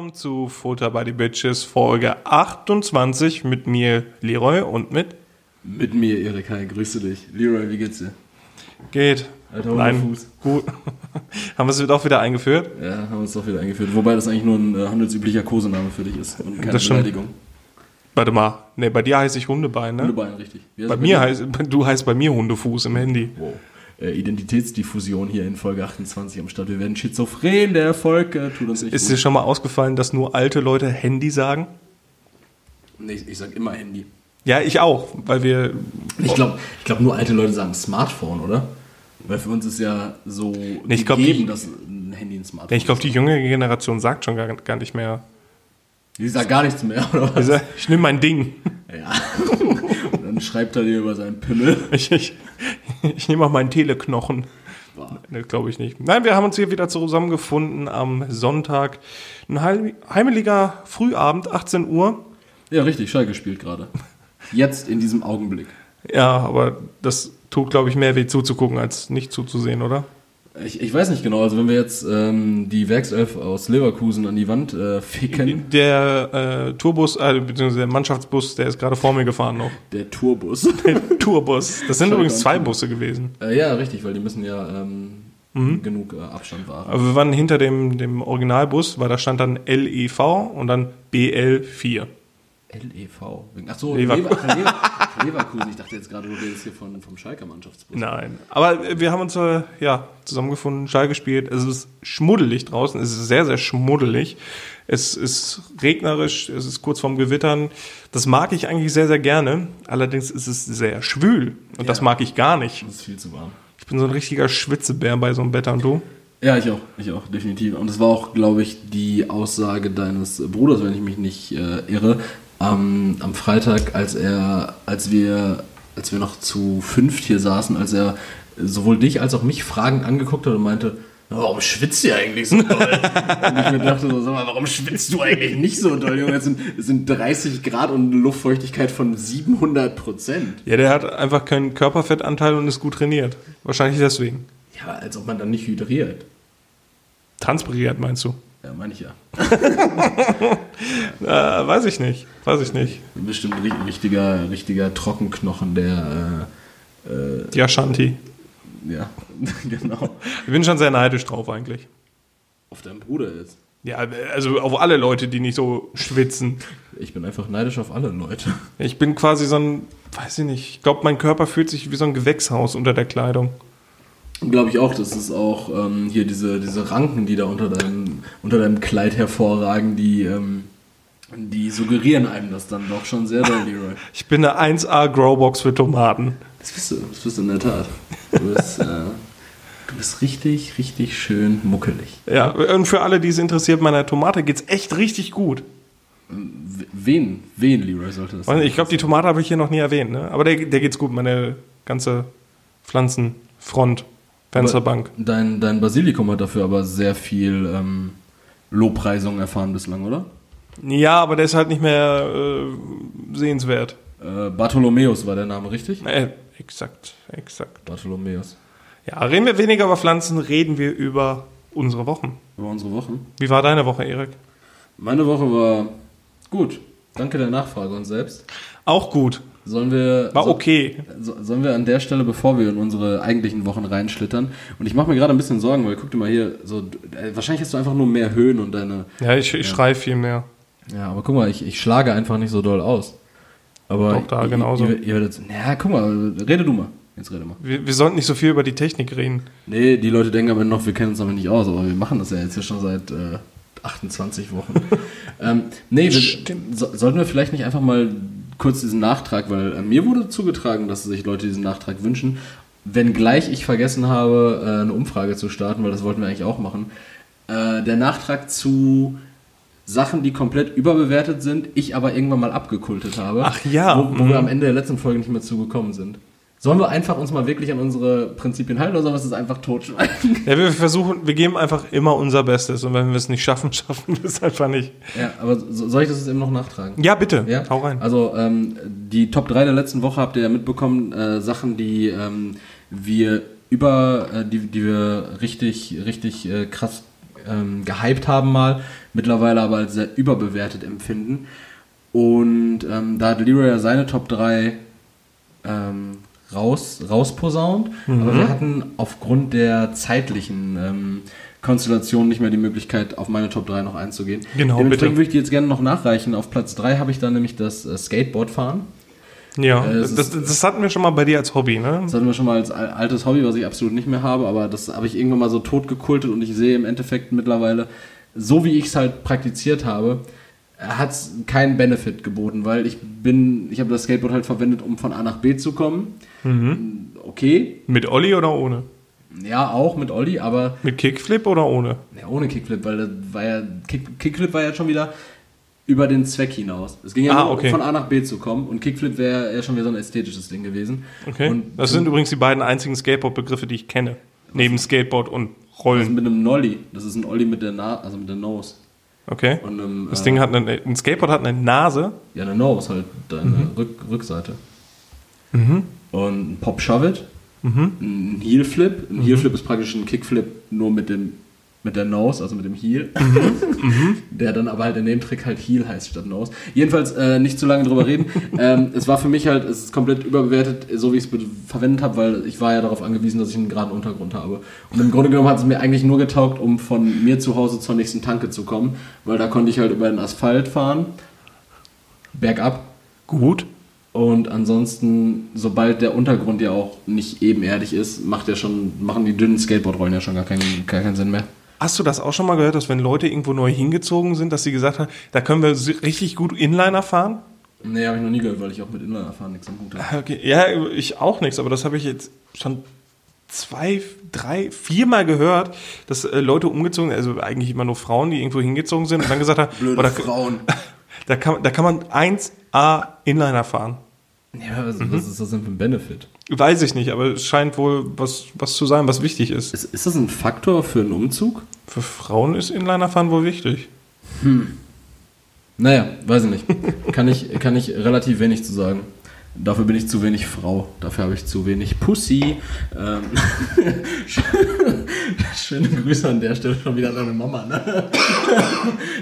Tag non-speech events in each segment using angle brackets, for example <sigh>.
Willkommen zu Futter by the Bitches Folge 28 mit mir Leroy und mit Mit mir, Erik. Hi, grüße dich. Leroy, wie geht's dir? geht. Alter Nein, Hundefuß. gut. <laughs> Haben wir es doch wieder eingeführt? Ja, haben wir uns doch wieder eingeführt. Wobei das eigentlich nur ein äh, handelsüblicher Kosename für dich ist und keine Das. Beleidigung. Warte mal. Nee, bei dir heiße ich Hundebein, ne? Hundebein, richtig. Bei es mir heißt, du heißt bei mir Hundefuß im Handy. Wow. Äh, Identitätsdiffusion hier in Folge 28 am Start. Wir werden schizophren, der Erfolg äh, tut uns nicht Ist dir gut. schon mal ausgefallen, dass nur alte Leute Handy sagen? Nee, ich, ich sag immer Handy. Ja, ich auch, weil wir. Ich glaube, ich glaub, nur alte Leute sagen Smartphone, oder? Weil für uns ist ja so ich glaub, gegeben, die- dass ein Handy ein Smartphone Ja, ich glaube, die ist. jüngere Generation sagt schon gar, gar nicht mehr. Die sagt gar nichts mehr, oder was? sagt, Ich nehme mein Ding. Ja. <laughs> Schreibt er dir über seinen Pimmel. <laughs> Ich, ich, ich nehme auch meinen Teleknochen. Boah. Ne, glaube ich nicht. Nein, wir haben uns hier wieder zusammengefunden am Sonntag. Ein heim- heimeliger Frühabend, 18 Uhr. Ja, richtig, Schalke spielt gerade. Jetzt in diesem Augenblick. Ja, aber das tut, glaube ich, mehr weh zuzugucken, als nicht zuzusehen, oder? Ich, ich weiß nicht genau, also wenn wir jetzt ähm, die Werkself aus Leverkusen an die Wand äh, ficken, Der äh, Tourbus, äh, beziehungsweise der Mannschaftsbus, der ist gerade vor mir gefahren noch. der Tourbus. <laughs> Der Tourbus. Das sind übrigens zwei. Busse gewesen. äh, ja, richtig, weil die müssen ja ähm, genug äh, Abstand wahren. Aber wir waren hinter dem, dem Originalbus, weil da stand dann LEV und dann BL4. LEV. Ach so, Lever- Lever ach, Lever Leverkusen. Ich dachte jetzt gerade, du redest hier von, vom Schalker Mannschaftsbus. Nein. Aber wir haben uns äh, ja zusammengefunden, Schall gespielt. Es ist schmuddelig draußen. Es ist sehr, sehr schmuddelig. Es ist regnerisch. Es ist kurz vorm Gewittern. Das mag ich eigentlich sehr, sehr gerne. Allerdings ist es sehr schwül. Und das Ja. mag ich gar nicht. Das ist viel zu warm. Ich bin so ein richtiger Schwitzebär bei so einem Wetter und du? Ja, ich auch, ich auch, definitiv. Und es war auch, glaube ich, die Aussage deines Bruders, wenn ich mich nicht äh, irre, am, am Freitag, als er, als wir, als wir noch zu fünft hier saßen, als er sowohl dich als auch mich fragend angeguckt hat und meinte, "Na, warum schwitzt ihr eigentlich so doll? <laughs> und ich mir dachte so, sag mal, warum schwitzt du eigentlich nicht so doll, Junge? Es sind, es sind 30 Grad und eine Luftfeuchtigkeit von 700 Prozent. Ja, der hat einfach keinen Körperfettanteil und ist gut trainiert. Wahrscheinlich deswegen. Ja, als ob man dann nicht hydriert. Transpiriert, meinst du? Ja, meine ich ja. <laughs> Äh, weiß ich nicht. Weiß ich nicht. Bestimmt ein ri- richtiger, richtiger Trockenknochen, der, äh, äh, Die Ashanti. ja, <laughs> genau, Ich bin schon sehr neidisch drauf eigentlich. auf deinen Bruder jetzt. Ja, also auf alle Leute, die nicht so schwitzen. Ich bin einfach neidisch auf alle Leute. Ich bin quasi so ein, weiß ich nicht, ich glaube, mein Körper fühlt sich wie so ein Gewächshaus unter der Kleidung. Glaube ich auch, das ist auch ähm, hier diese, diese Ranken, die da unter deinem, unter deinem Kleid hervorragen, die, ähm, die suggerieren einem das dann doch schon sehr doll, Leroy. <laughs> Ich bin eine 1A Growbox für Tomaten. Das bist du, das bist du in der Tat. Du bist, äh, du bist richtig, richtig schön muckelig. Ja, und für alle, die es interessiert, meiner Tomate geht's echt richtig gut. Wen, wen, Leroy, sollte das Ich glaube, die Tomate habe ich hier noch nie erwähnt, ne? Aber der, der geht's gut, meine ganze Pflanzenfront, Fensterbank. Dein, dein Basilikum hat dafür aber sehr viel ähm, Lobpreisung erfahren bislang, oder? Ja, aber der ist halt nicht mehr äh, sehenswert. Äh, Bartholomäus war der Name, richtig? Äh, exakt, exakt. Bartholomäus. Ja, reden wir weniger über Pflanzen, reden wir über unsere Wochen. Über unsere Wochen. Wie war deine Woche, Erik? Meine Woche war gut. Danke der Nachfrage uns selbst. Auch gut. Sollen wir. War okay. So, sollen wir an der Stelle, bevor wir in unsere eigentlichen Wochen reinschlittern, und ich mache mir gerade ein bisschen Sorgen, weil guck dir mal hier, so, äh, wahrscheinlich hast du einfach nur mehr Höhen und deine. Ja, ich, ich schreie viel mehr. Ja, aber guck mal, ich, ich schlage einfach nicht so doll aus. Aber Doch, da ihr, genauso. Ihr, ihr werdet, ja, guck mal, rede du mal. Jetzt rede mal. Wir, wir sollten nicht so viel über die Technik reden. Nee, die Leute denken aber noch, wir kennen uns damit nicht aus, aber wir machen das ja jetzt hier schon seit äh, 28 Wochen. <laughs> ähm, nee, wir, so, sollten wir vielleicht nicht einfach mal kurz diesen Nachtrag, weil äh, mir wurde zugetragen, dass sich Leute diesen Nachtrag wünschen, wenngleich ich vergessen habe, äh, eine Umfrage zu starten, weil das wollten wir eigentlich auch machen. Äh, der Nachtrag zu Sachen, die komplett überbewertet sind, ich aber irgendwann mal abgekultet habe. Ach ja, Wo, wo mhm. wir am Ende der letzten Folge nicht mehr zugekommen sind. Sollen wir einfach uns mal wirklich an unsere Prinzipien halten oder sollen wir es einfach totschweigen? Ja, wir versuchen, wir geben einfach immer unser Bestes und wenn wir es nicht schaffen, <laughs> schaffen wir es einfach nicht. Ja, aber so, soll ich das jetzt eben noch nachtragen? Ja, bitte, Ja, hau rein. Also ähm, die Top 3 der letzten Woche habt ihr ja mitbekommen, äh, Sachen, die ähm, wir über, äh, die, die wir richtig, richtig äh, krass ähm, gehypt haben mal, mittlerweile aber als sehr überbewertet empfinden. Und ähm, da hat Leroy ja seine Top 3 ähm, raus, rausposaunt, Mhm. aber wir hatten aufgrund der zeitlichen ähm, Konstellation nicht mehr die Möglichkeit, auf meine Top 3 noch einzugehen. Genau, Dementsprechend bitte. würde ich die jetzt gerne noch nachreichen. Auf Platz 3 habe ich dann nämlich das äh, Skateboardfahren. Ja, Äh, das, ist- das hatten wir schon mal bei dir als Hobby, ne? Das hatten wir schon mal als al- altes Hobby, was ich absolut nicht mehr habe, aber das habe ich irgendwann mal so totgekultet und ich sehe im Endeffekt mittlerweile, so wie ich es halt praktiziert habe, hat es keinen Benefit geboten, weil ich bin, ich habe das Skateboard halt verwendet, um von A nach B zu kommen. Okay, Mit Olli oder ohne? ja, auch mit Olli, aber Mit Kickflip oder ohne? ja, ohne Kickflip, weil das war ja, Kick, Kickflip war ja schon wieder über den Zweck hinaus. Es ging ja Ah, nur, okay. um von A nach B zu kommen und Kickflip wäre ja schon wieder so ein ästhetisches Ding gewesen. Okay. Und das sind übrigens die beiden einzigen Skateboard-Begriffe, die ich kenne. Neben Skateboard und Das ist Rollen. mit einem Nolly. Das ist ein Olli mit der Na also mit der Nose. Okay. Einem, Das äh, Ding hat eine, ein Skateboard hat eine Nase. Ja, eine Nose, halt deine Mhm. Rück, Rückseite. Und ein Pop Shove It. Mhm. Ein Heel Flip. Ein Heel Flip ist praktisch ein Kickflip nur mit dem mit der Nose, also mit dem Heel. Mhm. <laughs> Der dann aber halt in dem Trick halt Heel heißt statt Nose. Jedenfalls äh, nicht zu lange drüber reden. <laughs> ähm, es war für mich halt, es ist komplett überbewertet, so wie ich es verwendet habe, weil ich war ja darauf angewiesen, dass ich einen geraden Untergrund habe. Und im Grunde genommen hat es mir eigentlich nur getaugt, um von mir zu Hause zur nächsten Tanke zu kommen, weil da konnte ich halt über den Asphalt fahren, bergab. Gut. Und ansonsten, sobald der Untergrund ja auch nicht ebenerdig ist, macht ja schon, machen die dünnen Skateboardrollen ja schon gar keinen, gar keinen Sinn mehr. Hast du das auch schon mal gehört, dass wenn Leute irgendwo neu hingezogen sind, dass sie gesagt haben, da können wir richtig gut Inliner fahren? Nee, habe ich noch nie gehört, weil ich auch mit Inliner fahren nichts am Hut habe. Okay. Ja, ich auch nichts, aber das habe ich jetzt schon zwei, drei, viermal gehört, dass äh, Leute umgezogen, also eigentlich immer nur Frauen, die irgendwo hingezogen sind und dann gesagt haben, <laughs> Blöde boah, da, Frauen. <laughs> da, kann, da kann man 1A Inliner fahren. Ja, was, was ist das denn für ein Benefit? Weiß ich nicht, aber es scheint wohl was, was zu sein, was wichtig ist. Ist, ist das ein Faktor für einen Umzug? Für Frauen ist Inliner fahren wohl wichtig. Naja, weiß ich nicht. kann, ich, kann ich relativ wenig zu sagen. Dafür bin ich zu wenig Frau. Dafür habe ich zu wenig Pussy. Ähm, <laughs> Schöne Grüße an der Stelle schon wieder an deine Mama, ne?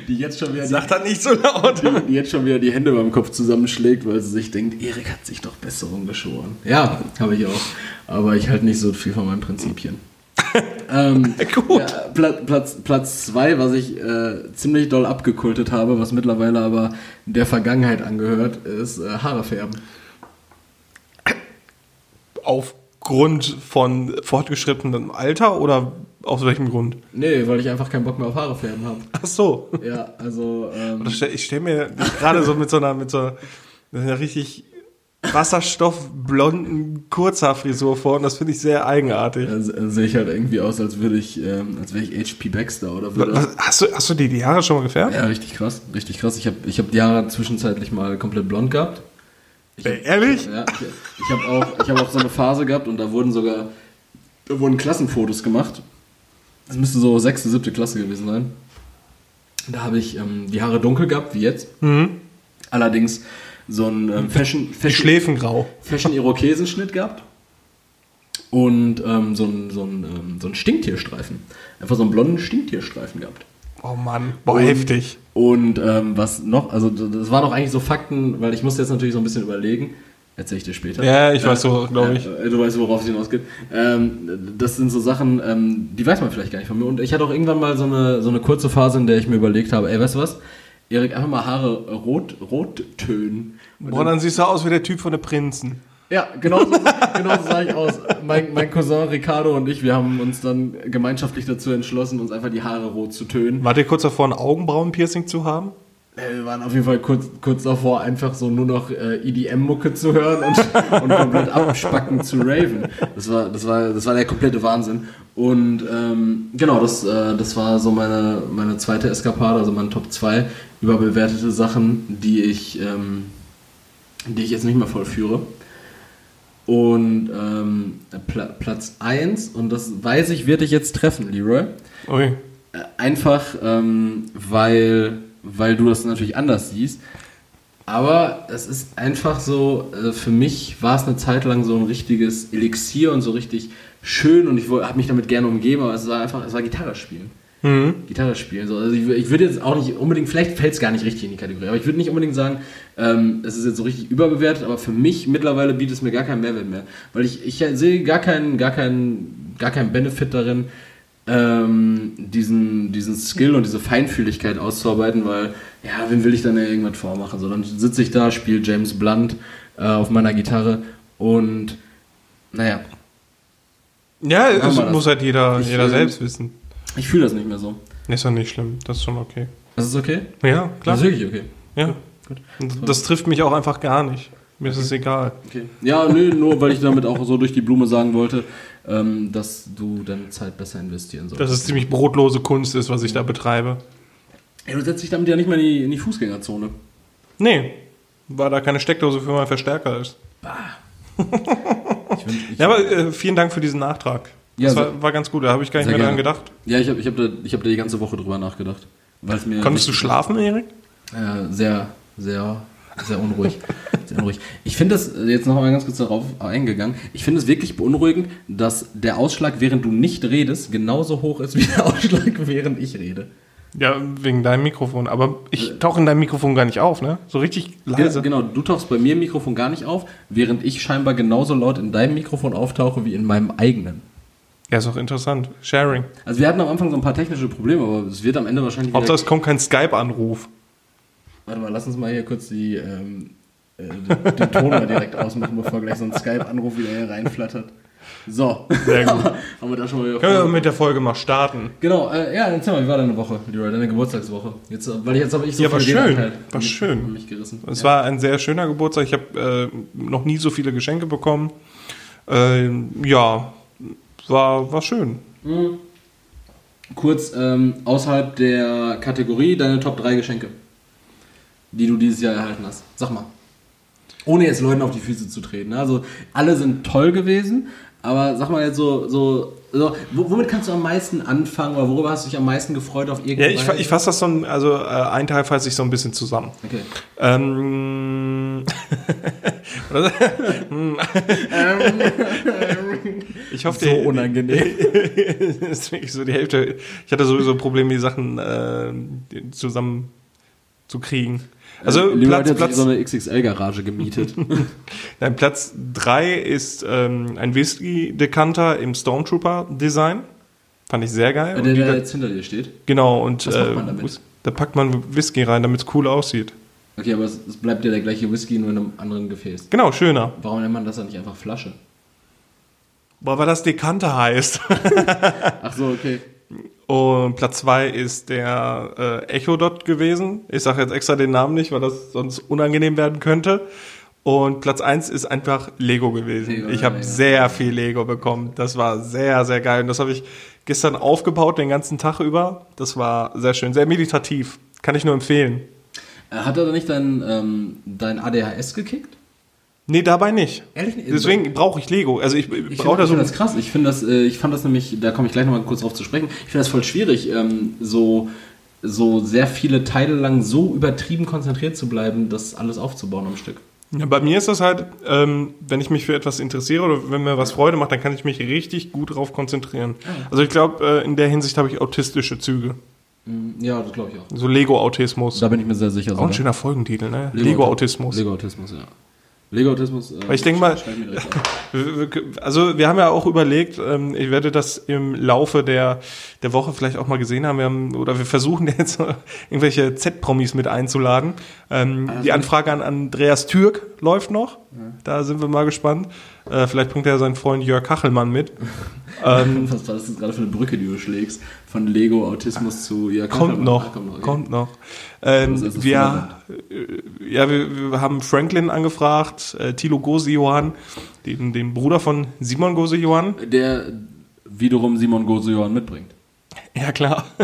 Die jetzt schon wieder die, das nicht so laut. die jetzt schon wieder die Hände beim Kopf zusammenschlägt, weil sie sich denkt, Erik hat sich doch Besserung geschoren. Ja, habe ich auch. Aber ich halte nicht so viel von meinen Prinzipien. <laughs> ähm, Gut. Ja, Platz, Platz, Platz zwei, was ich äh, ziemlich doll abgekultet habe, was mittlerweile aber der Vergangenheit angehört, ist äh, Haare färben. Aufgrund von fortgeschrittenem Alter oder aus welchem Grund? Nee, weil ich einfach keinen Bock mehr auf Haare färben habe. Ach so. Ja, also ähm, Ich stelle mir gerade so mit so einer, mit so einer richtig wasserstoffblonden Kurzhaarfrisur vor und das finde ich sehr eigenartig. se- sehe ich halt irgendwie aus, als würde ich, ähm, als wäre ich HP Baxter oder würde. Was, hast, du, hast du dir die Haare schon mal gefärbt? Ja, richtig krass, richtig krass. Ich habe ich hab die Haare zwischenzeitlich mal komplett blond gehabt. Ich hab, Ehrlich? Ja, ich, ich habe auch, ich hab auch so eine Phase gehabt und da wurden sogar da wurden Klassenfotos gemacht. Das müsste so sechste, siebte Klasse gewesen sein. Da habe ich ähm, die Haare dunkel gehabt, wie jetzt. Allerdings so ein ähm, Fashion, Fashion, Schläfen grau. Fashion Irokesenschnitt gehabt. Und ähm, so ein, so, ein, ähm, so ein Stinktierstreifen. Einfach so einen blonden Stinktierstreifen gehabt. Oh Mann, boah, Und- heftig. Und ähm, was noch, also das waren auch eigentlich so Fakten, weil ich musste jetzt natürlich so ein bisschen überlegen. Erzähl ich dir später. Ja, ich weiß so, glaube ich. Äh, du weißt, worauf es hinausgeht. Ähm, das sind so Sachen, ähm, die weiß man vielleicht gar nicht von mir. Und ich hatte auch irgendwann mal so eine, so eine kurze Phase, in der ich mir überlegt habe, ey, weißt du was? Erik, einfach mal Haare rot, rot tönen. Und Boah, dann siehst du aus wie der Typ von den Prinzen. Ja, genau so, genau so sah ich aus. Mein, mein Cousin Ricardo und ich, wir haben uns dann gemeinschaftlich dazu entschlossen, uns einfach die Haare rot zu tönen. Wart ihr kurz davor, ein Augenbrauenpiercing zu haben? Äh, Wir waren auf jeden Fall kurz, kurz davor, einfach so nur noch äh, EDM-Mucke zu hören und, und komplett abspacken zu raven. Das war, das war, das war der komplette Wahnsinn. Und ähm, genau, das, äh, das war so meine, meine zweite Eskapade, also meine Top 2 überbewertete Sachen, die ich, ähm, die ich jetzt nicht mehr vollführe. Und ähm, Pla Platz 1, und das weiß ich, wird dich jetzt treffen, Leroy. Ui. Äh, Einfach, ähm, weil, weil du das natürlich anders siehst. Aber es ist einfach so, äh, für mich war es eine Zeit lang so ein richtiges Elixier und so richtig schön und ich habe mich damit gerne umgeben, aber es war einfach, es war Gitarre spielen. Gitarre spielen. So, also ich, ich würde jetzt auch nicht unbedingt, vielleicht fällt es gar nicht richtig in die Kategorie, aber ich würde nicht unbedingt sagen, ähm, es ist jetzt so richtig überbewertet, aber für mich mittlerweile bietet es mir gar keinen Mehrwert mehr. Weil ich, ich sehe gar keinen, gar keinen, gar keinen Benefit darin, ähm, diesen, diesen Skill und diese Feinfühligkeit auszuarbeiten, weil, ja, wem will ich dann ja irgendwas vormachen? So, dann sitze ich da, spiele James Blunt äh, auf meiner Gitarre und naja, Ja, das. muss halt jeder, Ich, jeder selbst wissen. Ich fühle das nicht mehr so. Ist doch nicht schlimm, das ist schon okay. Das ist okay? Ja, klar. Das ist wirklich okay. Ja. Gut. Und Das trifft mich auch einfach gar nicht. Mir ist es egal. Okay. Ja, nö, nur weil ich damit auch so durch die Blume sagen wollte, ähm, dass du deine Zeit besser investieren solltest. Dass es ziemlich brotlose Kunst ist, was ich da betreibe. Ja, du setzt dich damit ja nicht mehr in die, in die Fußgängerzone. Nee, weil da keine Steckdose für meinen Verstärker ist. <laughs> Ich find, ich, Ja, aber äh, vielen Dank für diesen Nachtrag. Ja, Das war, war ganz gut, da habe ich gar nicht mehr dran gerne. gedacht. ja, ich habe ich hab da, ich hab da die ganze Woche drüber nachgedacht. Weil's mir Konntest du schlafen, Erik? Äh, sehr, sehr, sehr unruhig. <laughs> sehr unruhig. Ich finde das, äh, jetzt noch mal ganz kurz darauf eingegangen, ich finde es wirklich beunruhigend, dass der Ausschlag, während du nicht redest, genauso hoch ist wie der <laughs> Ausschlag, während ich rede. Ja, wegen deinem Mikrofon. Aber ich tauche in deinem Mikrofon gar nicht auf, ne? So richtig leise. Ge- Genau, du tauchst bei mir im Mikrofon gar nicht auf, während ich scheinbar genauso laut in deinem Mikrofon auftauche wie in meinem eigenen. Ja, ist auch interessant. Sharing. Also wir hatten am Anfang so ein paar technische Probleme, aber es wird am Ende wahrscheinlich Hauptsache, es kommt kein Skype-Anruf. Warte mal, lass uns mal hier kurz die, ähm, äh, den, den Ton mal direkt ausmachen, bevor gleich so ein Skype-Anruf wieder hier reinflattert. So, Sehr gut. <laughs> haben wir da schon mal wieder Können wir mit der Folge mal starten? Genau, äh, ja, erzähl mal, wie war deine Woche, Leroy, deine Geburtstagswoche? Jetzt, äh, weil jetzt habe ich so Ja, war schön, Redeanteil war schön. mich gerissen. Es ja. war ein sehr schöner Geburtstag. Ich habe äh, noch nie so viele Geschenke bekommen. Ähm, ja, war, war schön. Kurz ähm, außerhalb der Kategorie deine Top 3 Geschenke, die du dieses Jahr erhalten hast. Sag mal. Ohne jetzt Leuten auf die Füße zu treten. Also alle sind toll gewesen, aber sag mal jetzt so, so, so wo- womit kannst du am meisten anfangen oder worüber hast du dich am meisten gefreut auf Ja, irgendwas? ich, fa- ich fasse das so, ein- also äh, ein Teil fasse ich so ein bisschen zusammen. Okay. Ähm, <laughs> oder- <laughs> ich hoffe, So unangenehm. <laughs> das ist wirklich so die Hälfte. Ich hatte sowieso Probleme, die Sachen äh, zusammen zu kriegen. Also Leroy Platz, hat Platz, so eine XXL-Garage gemietet. <laughs> nein, Platz 3 ist ähm, ein Whisky-Dekanter im Stormtrooper-Design. Fand ich sehr geil. Und der, der da- jetzt hinter dir steht. genau, und Was macht äh, man damit? Da packt man Whisky rein, damit es cool aussieht. Okay, aber es, es bleibt ja der gleiche Whisky, nur in einem anderen Gefäß. Genau, schöner. Warum nennt man das dann nicht einfach Flasche? Boah, weil das Dekanter heißt. <laughs> Ach so, okay. Und Platz 2 ist der äh, Echo Dot gewesen. Ich sage jetzt extra den Namen nicht, weil das sonst unangenehm werden könnte. Und Platz 1 ist einfach Lego gewesen. Lego, ich habe sehr viel Lego bekommen. Das war sehr, sehr geil. Und das habe ich gestern aufgebaut, den ganzen Tag über. Das war sehr schön, sehr meditativ. Kann ich nur empfehlen. Äh, Hat er da nicht dein, ähm, dein ADHS gekickt? Nee, dabei nicht. Ehrlich nicht? Deswegen brauche ich Lego. Also ich, Ich brauche finde da so find das krass. Ich finde das, äh, ich fand das nämlich, da komme ich gleich nochmal kurz drauf zu sprechen. Ich finde das voll schwierig, ähm, so, so sehr viele Teile lang so übertrieben konzentriert zu bleiben, das alles aufzubauen am Stück. Ja, bei mir ist das halt, ähm, wenn ich mich für etwas interessiere oder wenn mir was Freude macht, dann kann ich mich richtig gut drauf konzentrieren. Also ich glaube, äh, in der Hinsicht habe ich autistische Züge. Mm, Ja, das glaube ich auch. So Lego-Autismus. Da bin ich mir sehr sicher. Auch ein schöner Folgentitel, ne? Lego-Autismus. Lego-Autismus, ja. Lego-Autismus. Äh, ich denke mal-. <laughs> Also wir haben ja auch überlegt, ähm, ich werde das im Laufe der, der Woche vielleicht auch mal gesehen haben, wir haben oder wir versuchen <laughs> jetzt irgendwelche Z-Promis mit einzuladen. Ähm, die Anfrage an Andreas Türk läuft noch, da sind wir mal gespannt. Äh, vielleicht bringt er seinen Freund Jörg Kachelmann mit. <laughs> ähm, Was war das jetzt gerade für eine Brücke, die du schlägst? Von Lego-Autismus zu... Ja, kommt Kachelmann. noch, Ah, kommt noch. okay. kommt noch. Ähm, das wir, äh, ja, wir, wir haben Franklin angefragt, äh, Thilo Gose-Johann, den, den Bruder von Simon Gose-Johann. Der wiederum Simon Gosejohann mitbringt. Ja, klar. <laughs>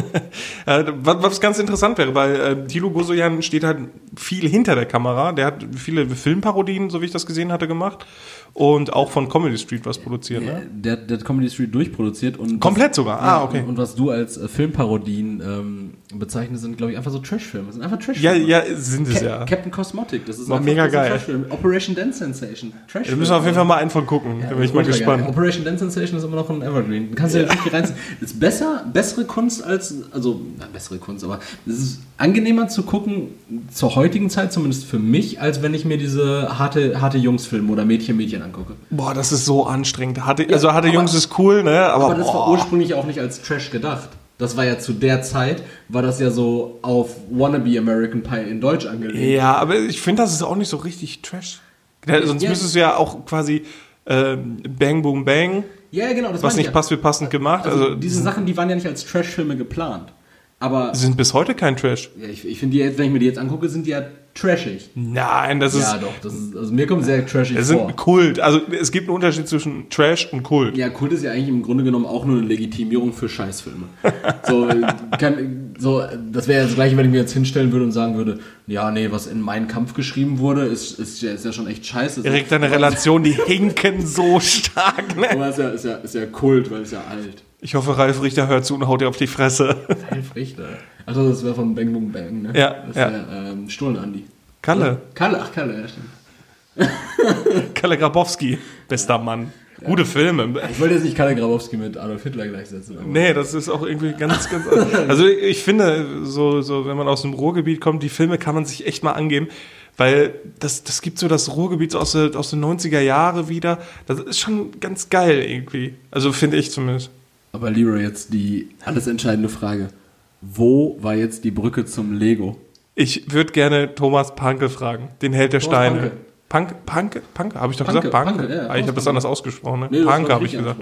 Äh, was, was ganz interessant wäre, weil äh, Thilo Gosoyan steht halt viel hinter der Kamera. Der hat viele Filmparodien, so wie ich das gesehen hatte, gemacht. Und auch von Comedy Street was produziert, ne? Der, der hat Comedy Street durchproduziert und Komplett sogar? Ah, okay. Und, und was du als äh, Filmparodien ähm, bezeichnest, sind glaube ich einfach so Trashfilme. Das sind einfach Ja, Trashfilme. ja, sind es Ca ja. Captain Cosmotic, das ist War einfach mega ein geil. Trashfilm. Operation Dance Sensation. Trashfilm. Wir müssen auf jeden Fall mal einen von gucken. Ja, da bin ich mal ultra geil. gespannt. Operation Dance Sensation ist immer noch ein Evergreen. Kannst du ja richtig reinziehen. Ist besser, bessere bessere Kunst als, also, na, bessere Kunst, aber es ist angenehmer zu gucken, zur heutigen Zeit zumindest für mich, als wenn ich mir diese harte, harte Jungs-Filme oder Mädchen-Mädchen angucke. Boah, das ist so anstrengend. Harte, also harte aber- Jungs ist cool, ne? Aber, Aber das war boah. ursprünglich auch nicht als Trash gedacht. Das war ja zu der Zeit, war das ja so auf Wannabe American Pie in Deutsch angelegt. Ja, aber ich finde, das ist auch nicht so richtig Trash. Ja, sonst Ja. müsstest du ja auch quasi ähm, Bang Boom Bang, Ja, genau. Das was nicht ja. passt wie passend gemacht. Also, Also, diese Sachen, die waren ja nicht als Trash-Filme geplant. Aber sind bis heute kein Trash. ja, ich, ich finde die jetzt, wenn ich mir die jetzt angucke, sind die ja trashig. Nein, das ist, Ja, doch. Das ist, also mir kommt sehr trashig das vor. sind Kult. Also es gibt einen Unterschied zwischen Trash und Kult. Ja, Kult ist ja eigentlich im Grunde genommen auch nur eine Legitimierung für Scheißfilme. <laughs> so, kann, so, das wäre ja das gleiche, wenn ich mir jetzt hinstellen würde und sagen würde, ja, nee, was in meinen Kampf geschrieben wurde, ist, ist, ja, ist ja schon echt scheiße. Erik, deine Relation, die <laughs> hinken so stark. Ne? Aber ist ja, ist, ja, ist ja Kult, weil es ja alt. Ich hoffe, Ralf Richter hört zu und haut dir auf die Fresse. Ralf Richter. Achso, das wäre von Bang Boom Bang, ne? Ja, Das ja. der ähm, Stullen Andi. Kalle, Kalle, ach Kalle, ja stimmt. <laughs> Kalle Grabowski, bester Mann. Gute Filme. Ich wollte jetzt nicht Kalle Grabowski mit Adolf Hitler gleichsetzen. Aber Nee, das ist auch irgendwie ganz, ganz. <laughs> Also ich finde, so, so, wenn man aus dem Ruhrgebiet kommt, die Filme kann man sich echt mal angeben, weil das, das gibt so das Ruhrgebiet aus, der, aus den 90er Jahre wieder. Das ist schon ganz geil irgendwie. Also finde ich zumindest. Aber Leroy, jetzt die alles entscheidende Frage. Wo war jetzt die Brücke zum Lego? Ich würde gerne Thomas Panke fragen, den Held der Thomas Steine. Panke. Panke, Panke, Panke, habe ich doch Panke, gesagt? Panke. Panke, ja, ah, ich habe das anders ausgesprochen. Ne? Nee, Panke habe ich gesagt.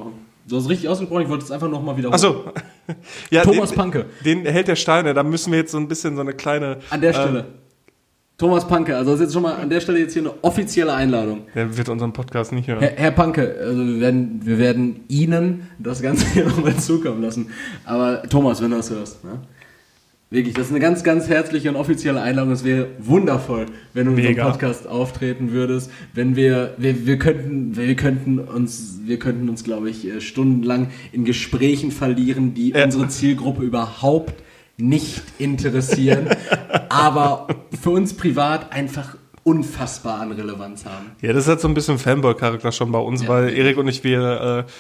Du hast richtig ausgesprochen, ich wollte es einfach nochmal wiederholen. Achso. <laughs> ja, Thomas den, Panke. Den Held der Steine, da müssen wir jetzt so ein bisschen so eine kleine. An der äh, Stelle. Thomas Panke, also das ist jetzt schon mal an der Stelle jetzt hier eine offizielle Einladung. Der wird unseren Podcast nicht hören. Herr, Herr Panke, also wir werden, wir werden Ihnen das Ganze <laughs> hier nochmal zukommen lassen. Aber Thomas, wenn du das hörst, ne? Wirklich, das ist eine ganz, ganz herzliche und offizielle Einladung. Es wäre wundervoll, wenn du in unserem. Podcast auftreten würdest. Wenn wir, wir, wir könnten, wir könnten uns, wir könnten uns, glaube ich, äh, stundenlang in Gesprächen verlieren, die Ja. unsere Zielgruppe überhaupt nicht interessieren, <laughs> aber für uns privat einfach unfassbar an Relevanz haben. Ja, das hat so ein bisschen Fanboy-Charakter schon bei uns, Ja. weil Erik und ich, wir äh,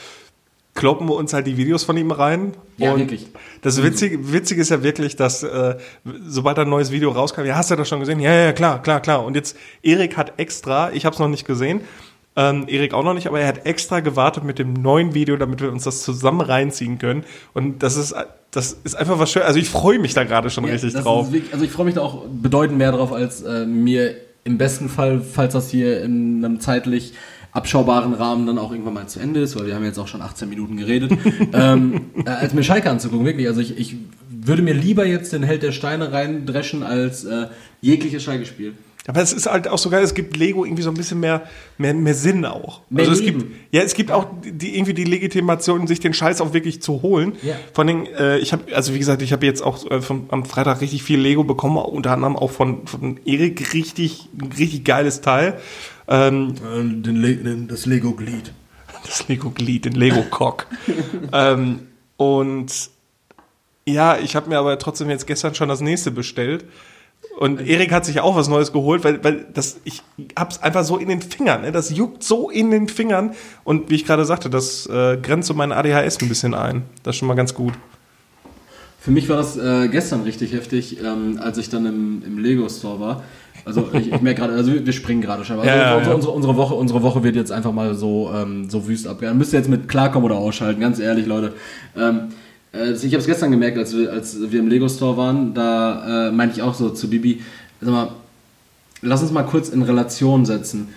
kloppen uns halt die Videos von ihm rein. Ja, und wirklich. Das Witzige, Witzige ist ja wirklich, dass äh, sobald ein neues Video rauskam, ja, hast du das schon gesehen? Ja, ja, klar, klar, klar. Und jetzt, Erik hat extra, ich habe es noch nicht gesehen, ähm, Erik auch noch nicht, aber er hat extra gewartet mit dem neuen Video, damit wir uns das zusammen reinziehen können. Und das ist, das ist einfach was schön. Also ich freue mich da gerade schon Ja, richtig drauf. Wirklich, also ich freue mich da auch bedeutend mehr drauf, als äh, mir im besten Fall, falls das hier in einem zeitlich abschaubaren Rahmen dann auch irgendwann mal zu Ende ist, weil wir haben jetzt auch schon 18 Minuten geredet, <laughs> ähm, äh, als mir Schalke anzugucken, wirklich. Also ich, ich würde mir lieber jetzt den Held der Steine reindreschen als äh, jegliches Schalke-Spiel. Aber es ist halt auch so geil, es gibt Lego irgendwie so ein bisschen mehr, mehr, mehr Sinn auch. Mehr also es Leben. gibt, ja, es gibt auch die, irgendwie die Legitimation, sich den Scheiß auch wirklich zu holen. Ja. Von den, äh, ich habe, also wie gesagt, ich habe jetzt auch äh, vom, am Freitag richtig viel Lego bekommen, unter anderem auch von, von Erik richtig, richtig geiles Teil. Ähm, das Lego-Glied. <laughs> das Lego-Glied, den Lego-Cock. <laughs> ähm, und ja, ich habe mir aber trotzdem jetzt gestern schon das nächste bestellt. Und Erik hat sich auch was Neues geholt, weil, weil das, ich hab's einfach so in den Fingern, ne? das juckt so in den Fingern. Und wie ich gerade sagte, das äh, grenzt so mein ADHS ein bisschen ein. Das ist schon mal ganz gut. Für mich war das äh, gestern richtig heftig, ähm, als ich dann im, im Lego-Store war. Also ich, ich merke gerade, also wir wir springen gerade schon. Also Ja, unsere, ja. Unsere, unsere, Woche, unsere Woche wird jetzt einfach mal so, ähm, so wüst abgehen. Müsst ihr jetzt mit klarkommen oder ausschalten, ganz ehrlich, Leute. Ähm, äh, ich habe es gestern gemerkt, als wir, als wir im Lego-Store waren, da äh, meinte ich auch so zu Bibi, sag mal, lass uns mal kurz in Relation setzen.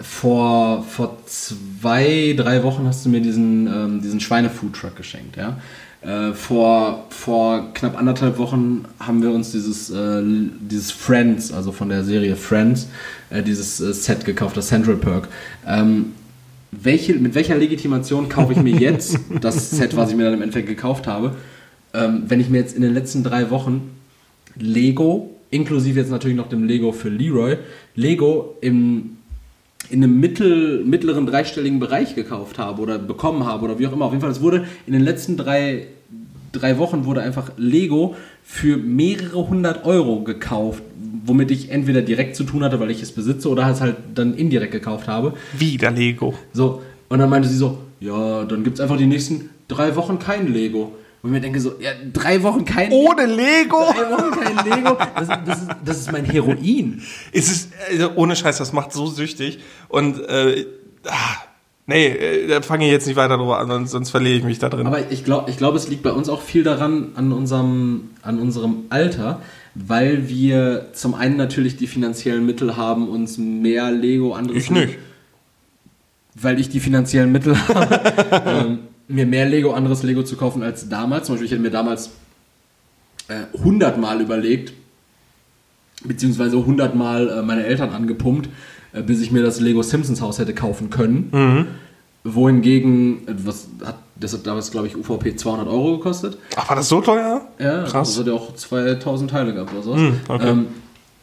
Vor, vor zwei, drei Wochen hast du mir diesen, ähm, diesen Schweine-Food-Truck geschenkt, ja. Äh, vor, vor knapp anderthalb Wochen haben wir uns dieses, äh, dieses Friends, also von der Serie Friends, äh, dieses äh, Set gekauft, das Central Perk. Ähm, welche, mit welcher Legitimation kaufe ich mir jetzt <laughs> das Set, was ich mir dann im Endeffekt gekauft habe, ähm, wenn ich mir jetzt in den letzten drei Wochen Lego, inklusive jetzt natürlich noch dem Lego für Leroy, Lego im, in einem mittel, mittleren dreistelligen Bereich gekauft habe oder bekommen habe oder wie auch immer. Auf jeden Fall, es wurde in den letzten drei, drei Wochen wurde einfach Lego für mehrere hundert Euro gekauft, womit ich entweder direkt zu tun hatte, weil ich es besitze, oder es halt dann indirekt gekauft habe. Wieder Lego. So, und dann meinte sie so, ja, dann gibt es einfach die nächsten drei Wochen kein Lego. Wo ich mir denke so, ja, drei Wochen kein Ohne Lego? Drei Wochen kein Lego. Das, das, ist, das ist mein Heroin. Es ist, also ohne Scheiß, das macht so süchtig. Und, äh, ah, nee, da fange ich jetzt nicht weiter drüber an, sonst, sonst verliere ich mich da drin. Aber ich glaube, ich glaub, es liegt bei uns auch viel daran, an unserem, an unserem Alter, weil wir zum einen natürlich die finanziellen Mittel haben, uns mehr Lego, anderes... ich nicht. Weil ich die finanziellen Mittel <laughs> habe, ähm, mir mehr Lego, anderes Lego zu kaufen als damals. Zum Beispiel, ich hätte mir damals äh, 100 Mal überlegt, beziehungsweise 100 Mal äh, meine Eltern angepumpt, äh, bis ich mir das Lego Simpsons Haus hätte kaufen können. Mhm. Wohingegen, äh, was hat, das hat damals, glaube ich, UVP 200 Euro gekostet. Ach, war das so teuer? Ja, Krass. Das hat ja auch 2000 Teile gehabt oder so. Hm, okay. ähm,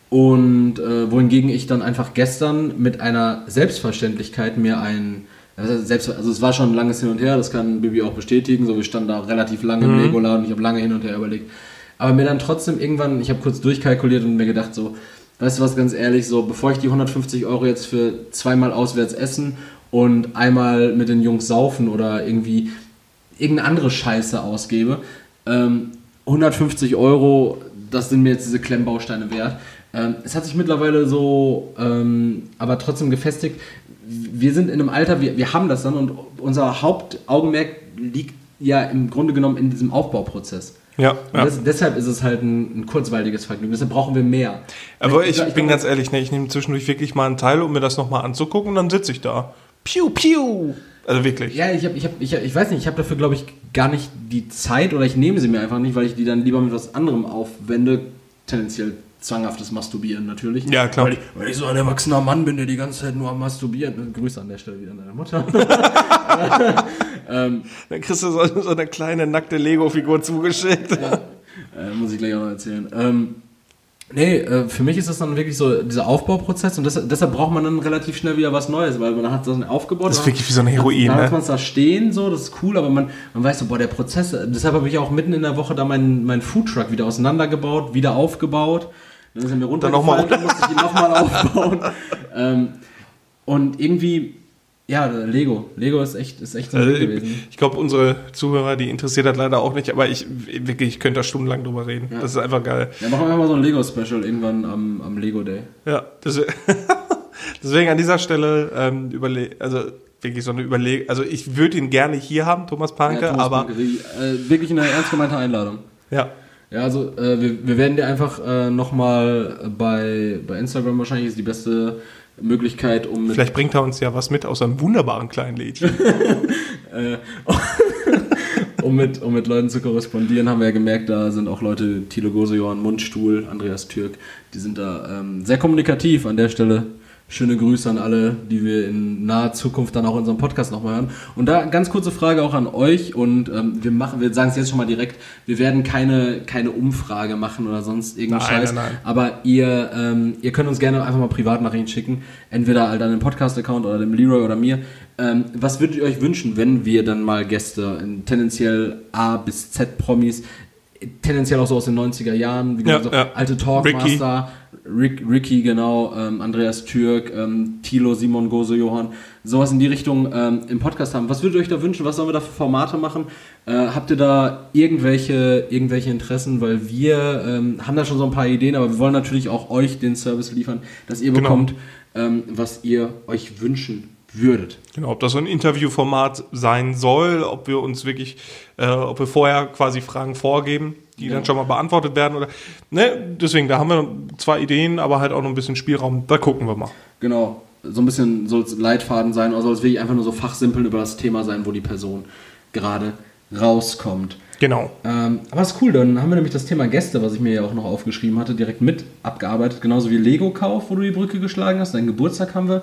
und äh, wohingegen ich dann einfach gestern mit einer Selbstverständlichkeit mir ein, selbst, also es war schon ein langes Hin und Her, das kann Bibi auch bestätigen, so wir standen da relativ lange Mhm. im Lego-Laden, ich habe lange hin und her überlegt. Aber mir dann trotzdem irgendwann, ich habe kurz durchkalkuliert und mir gedacht so, weißt du was, ganz ehrlich, so bevor ich die 150 Euro jetzt für zweimal auswärts essen und einmal mit den Jungs saufen oder irgendwie irgendeine andere Scheiße ausgebe, ähm, 150 Euro, das sind mir jetzt diese Klemmbausteine wert. Ähm, es hat sich mittlerweile so, ähm, aber trotzdem gefestigt. Wir sind in einem Alter, wir, wir haben das dann und unser Hauptaugenmerk liegt ja im Grunde genommen in diesem Aufbauprozess. Ja, ja. das, deshalb ist es halt ein, ein kurzweiliges Vergnügen. Deshalb brauchen wir mehr. Aber ich, ich- bin ganz ehrlich, ne, ich nehme zwischendurch wirklich mal einen Teil, um mir das nochmal anzugucken und dann sitze ich da. Piu, piu. Also wirklich. Ja, ich, hab, ich, hab, ich, ich weiß nicht, ich habe dafür, glaube ich, gar nicht die Zeit oder ich nehme sie mir einfach nicht, weil ich die dann lieber mit was anderem aufwende. Tendenziell zwanghaftes Masturbieren natürlich. Ja, klar. Weil ich, weil ich so ein erwachsener Mann bin, der die ganze Zeit nur am Masturbieren. Grüße an der Stelle wieder an deine Mutter. <laughs> Dann kriegst du so, so eine kleine nackte Lego-Figur zugeschickt. Äh, muss ich gleich auch noch erzählen. Ähm, nee, äh, für mich ist das dann wirklich so dieser Aufbauprozess und deshalb, deshalb braucht man dann relativ schnell wieder was Neues, weil man hat das aufgebaut. Das ist wirklich wie so ein Heroin, Dann ne? hat man es da stehen, so, das ist cool, aber man, man weiß so, boah, der Prozess, deshalb habe ich auch mitten in der Woche da meinen mein Foodtruck wieder auseinandergebaut, wieder aufgebaut. Dann ist er mir runtergefallen, dann musste ich ihn nochmal aufbauen. <laughs> ähm, und irgendwie, ja, Lego. Lego ist echt, ist echt so Also, gewesen. ich glaube, unsere Zuhörer, die interessiert das leider auch nicht, aber ich wirklich, ich könnte da stundenlang drüber reden. Das ist einfach geil. Ja, machen wir mal so ein Lego-Special irgendwann am, am Lego Day. Ja, das, <laughs> deswegen an dieser Stelle ähm, überle also wirklich so eine Überlegung. Also ich würde ihn gerne hier haben, Thomas Panke, Ja, Thomas aber Panke, äh, wirklich eine ernst gemeinte Einladung. ja, Ja, also äh, wir, wir werden dir einfach äh, nochmal bei, bei Instagram wahrscheinlich ist die beste Möglichkeit, um mit, vielleicht bringt er uns ja was mit aus einem wunderbaren kleinen Lädchen. <laughs> <laughs> um, mit, um mit Leuten zu korrespondieren, haben wir ja gemerkt, da sind auch Leute, Thilo Gose, Johann Mundstuhl, Andreas Türk, die sind da ähm, sehr kommunikativ an der Stelle. Schöne Grüße an alle, die wir in naher Zukunft dann auch in unserem Podcast nochmal hören. Und da ganz kurze Frage auch an euch und ähm, wir machen, wir sagen es jetzt schon mal direkt, wir werden keine, keine Umfrage machen oder sonst irgendeinen Nein, Scheiß. nein, nein. Aber ihr, ähm, ihr könnt uns gerne einfach mal Privatnachrichten schicken, entweder halt an den Podcast-Account oder dem Leroy oder mir. Ähm, was würdet ihr euch wünschen, wenn wir dann mal Gäste, in tendenziell A bis Z Promis, tendenziell auch so aus den 90er Jahren, wie Ja, gesagt, ja. so alte Talkmaster, Rick, Ricky, genau, ähm, Andreas Türk, ähm, Thilo, Simon Gose, Johann, sowas in die Richtung ähm, im Podcast haben. Was würdet ihr euch da wünschen? Was sollen wir da für Formate machen? Äh, habt ihr da irgendwelche, irgendwelche Interessen? Weil wir ähm, haben da schon so ein paar Ideen, aber wir wollen natürlich auch euch den Service liefern, dass ihr Genau. bekommt, ähm, was ihr euch wünschen würdet. Genau, ob das so ein Interviewformat sein soll, ob wir uns wirklich, äh, ob wir vorher quasi Fragen vorgeben, die dann schon mal beantwortet werden oder, ne, deswegen, da haben wir zwei Ideen, aber halt auch noch ein bisschen Spielraum, da gucken wir mal. Genau, so ein bisschen soll es Leitfaden sein, oder soll es wirklich einfach nur so fachsimpeln über das Thema sein, wo die Person gerade rauskommt. Genau. Ähm, aber ist cool, dann haben wir nämlich das Thema Gäste, was ich mir ja auch noch aufgeschrieben hatte, direkt mit abgearbeitet. Genauso wie Lego-Kauf, wo du die Brücke geschlagen hast. Deinen Geburtstag haben wir.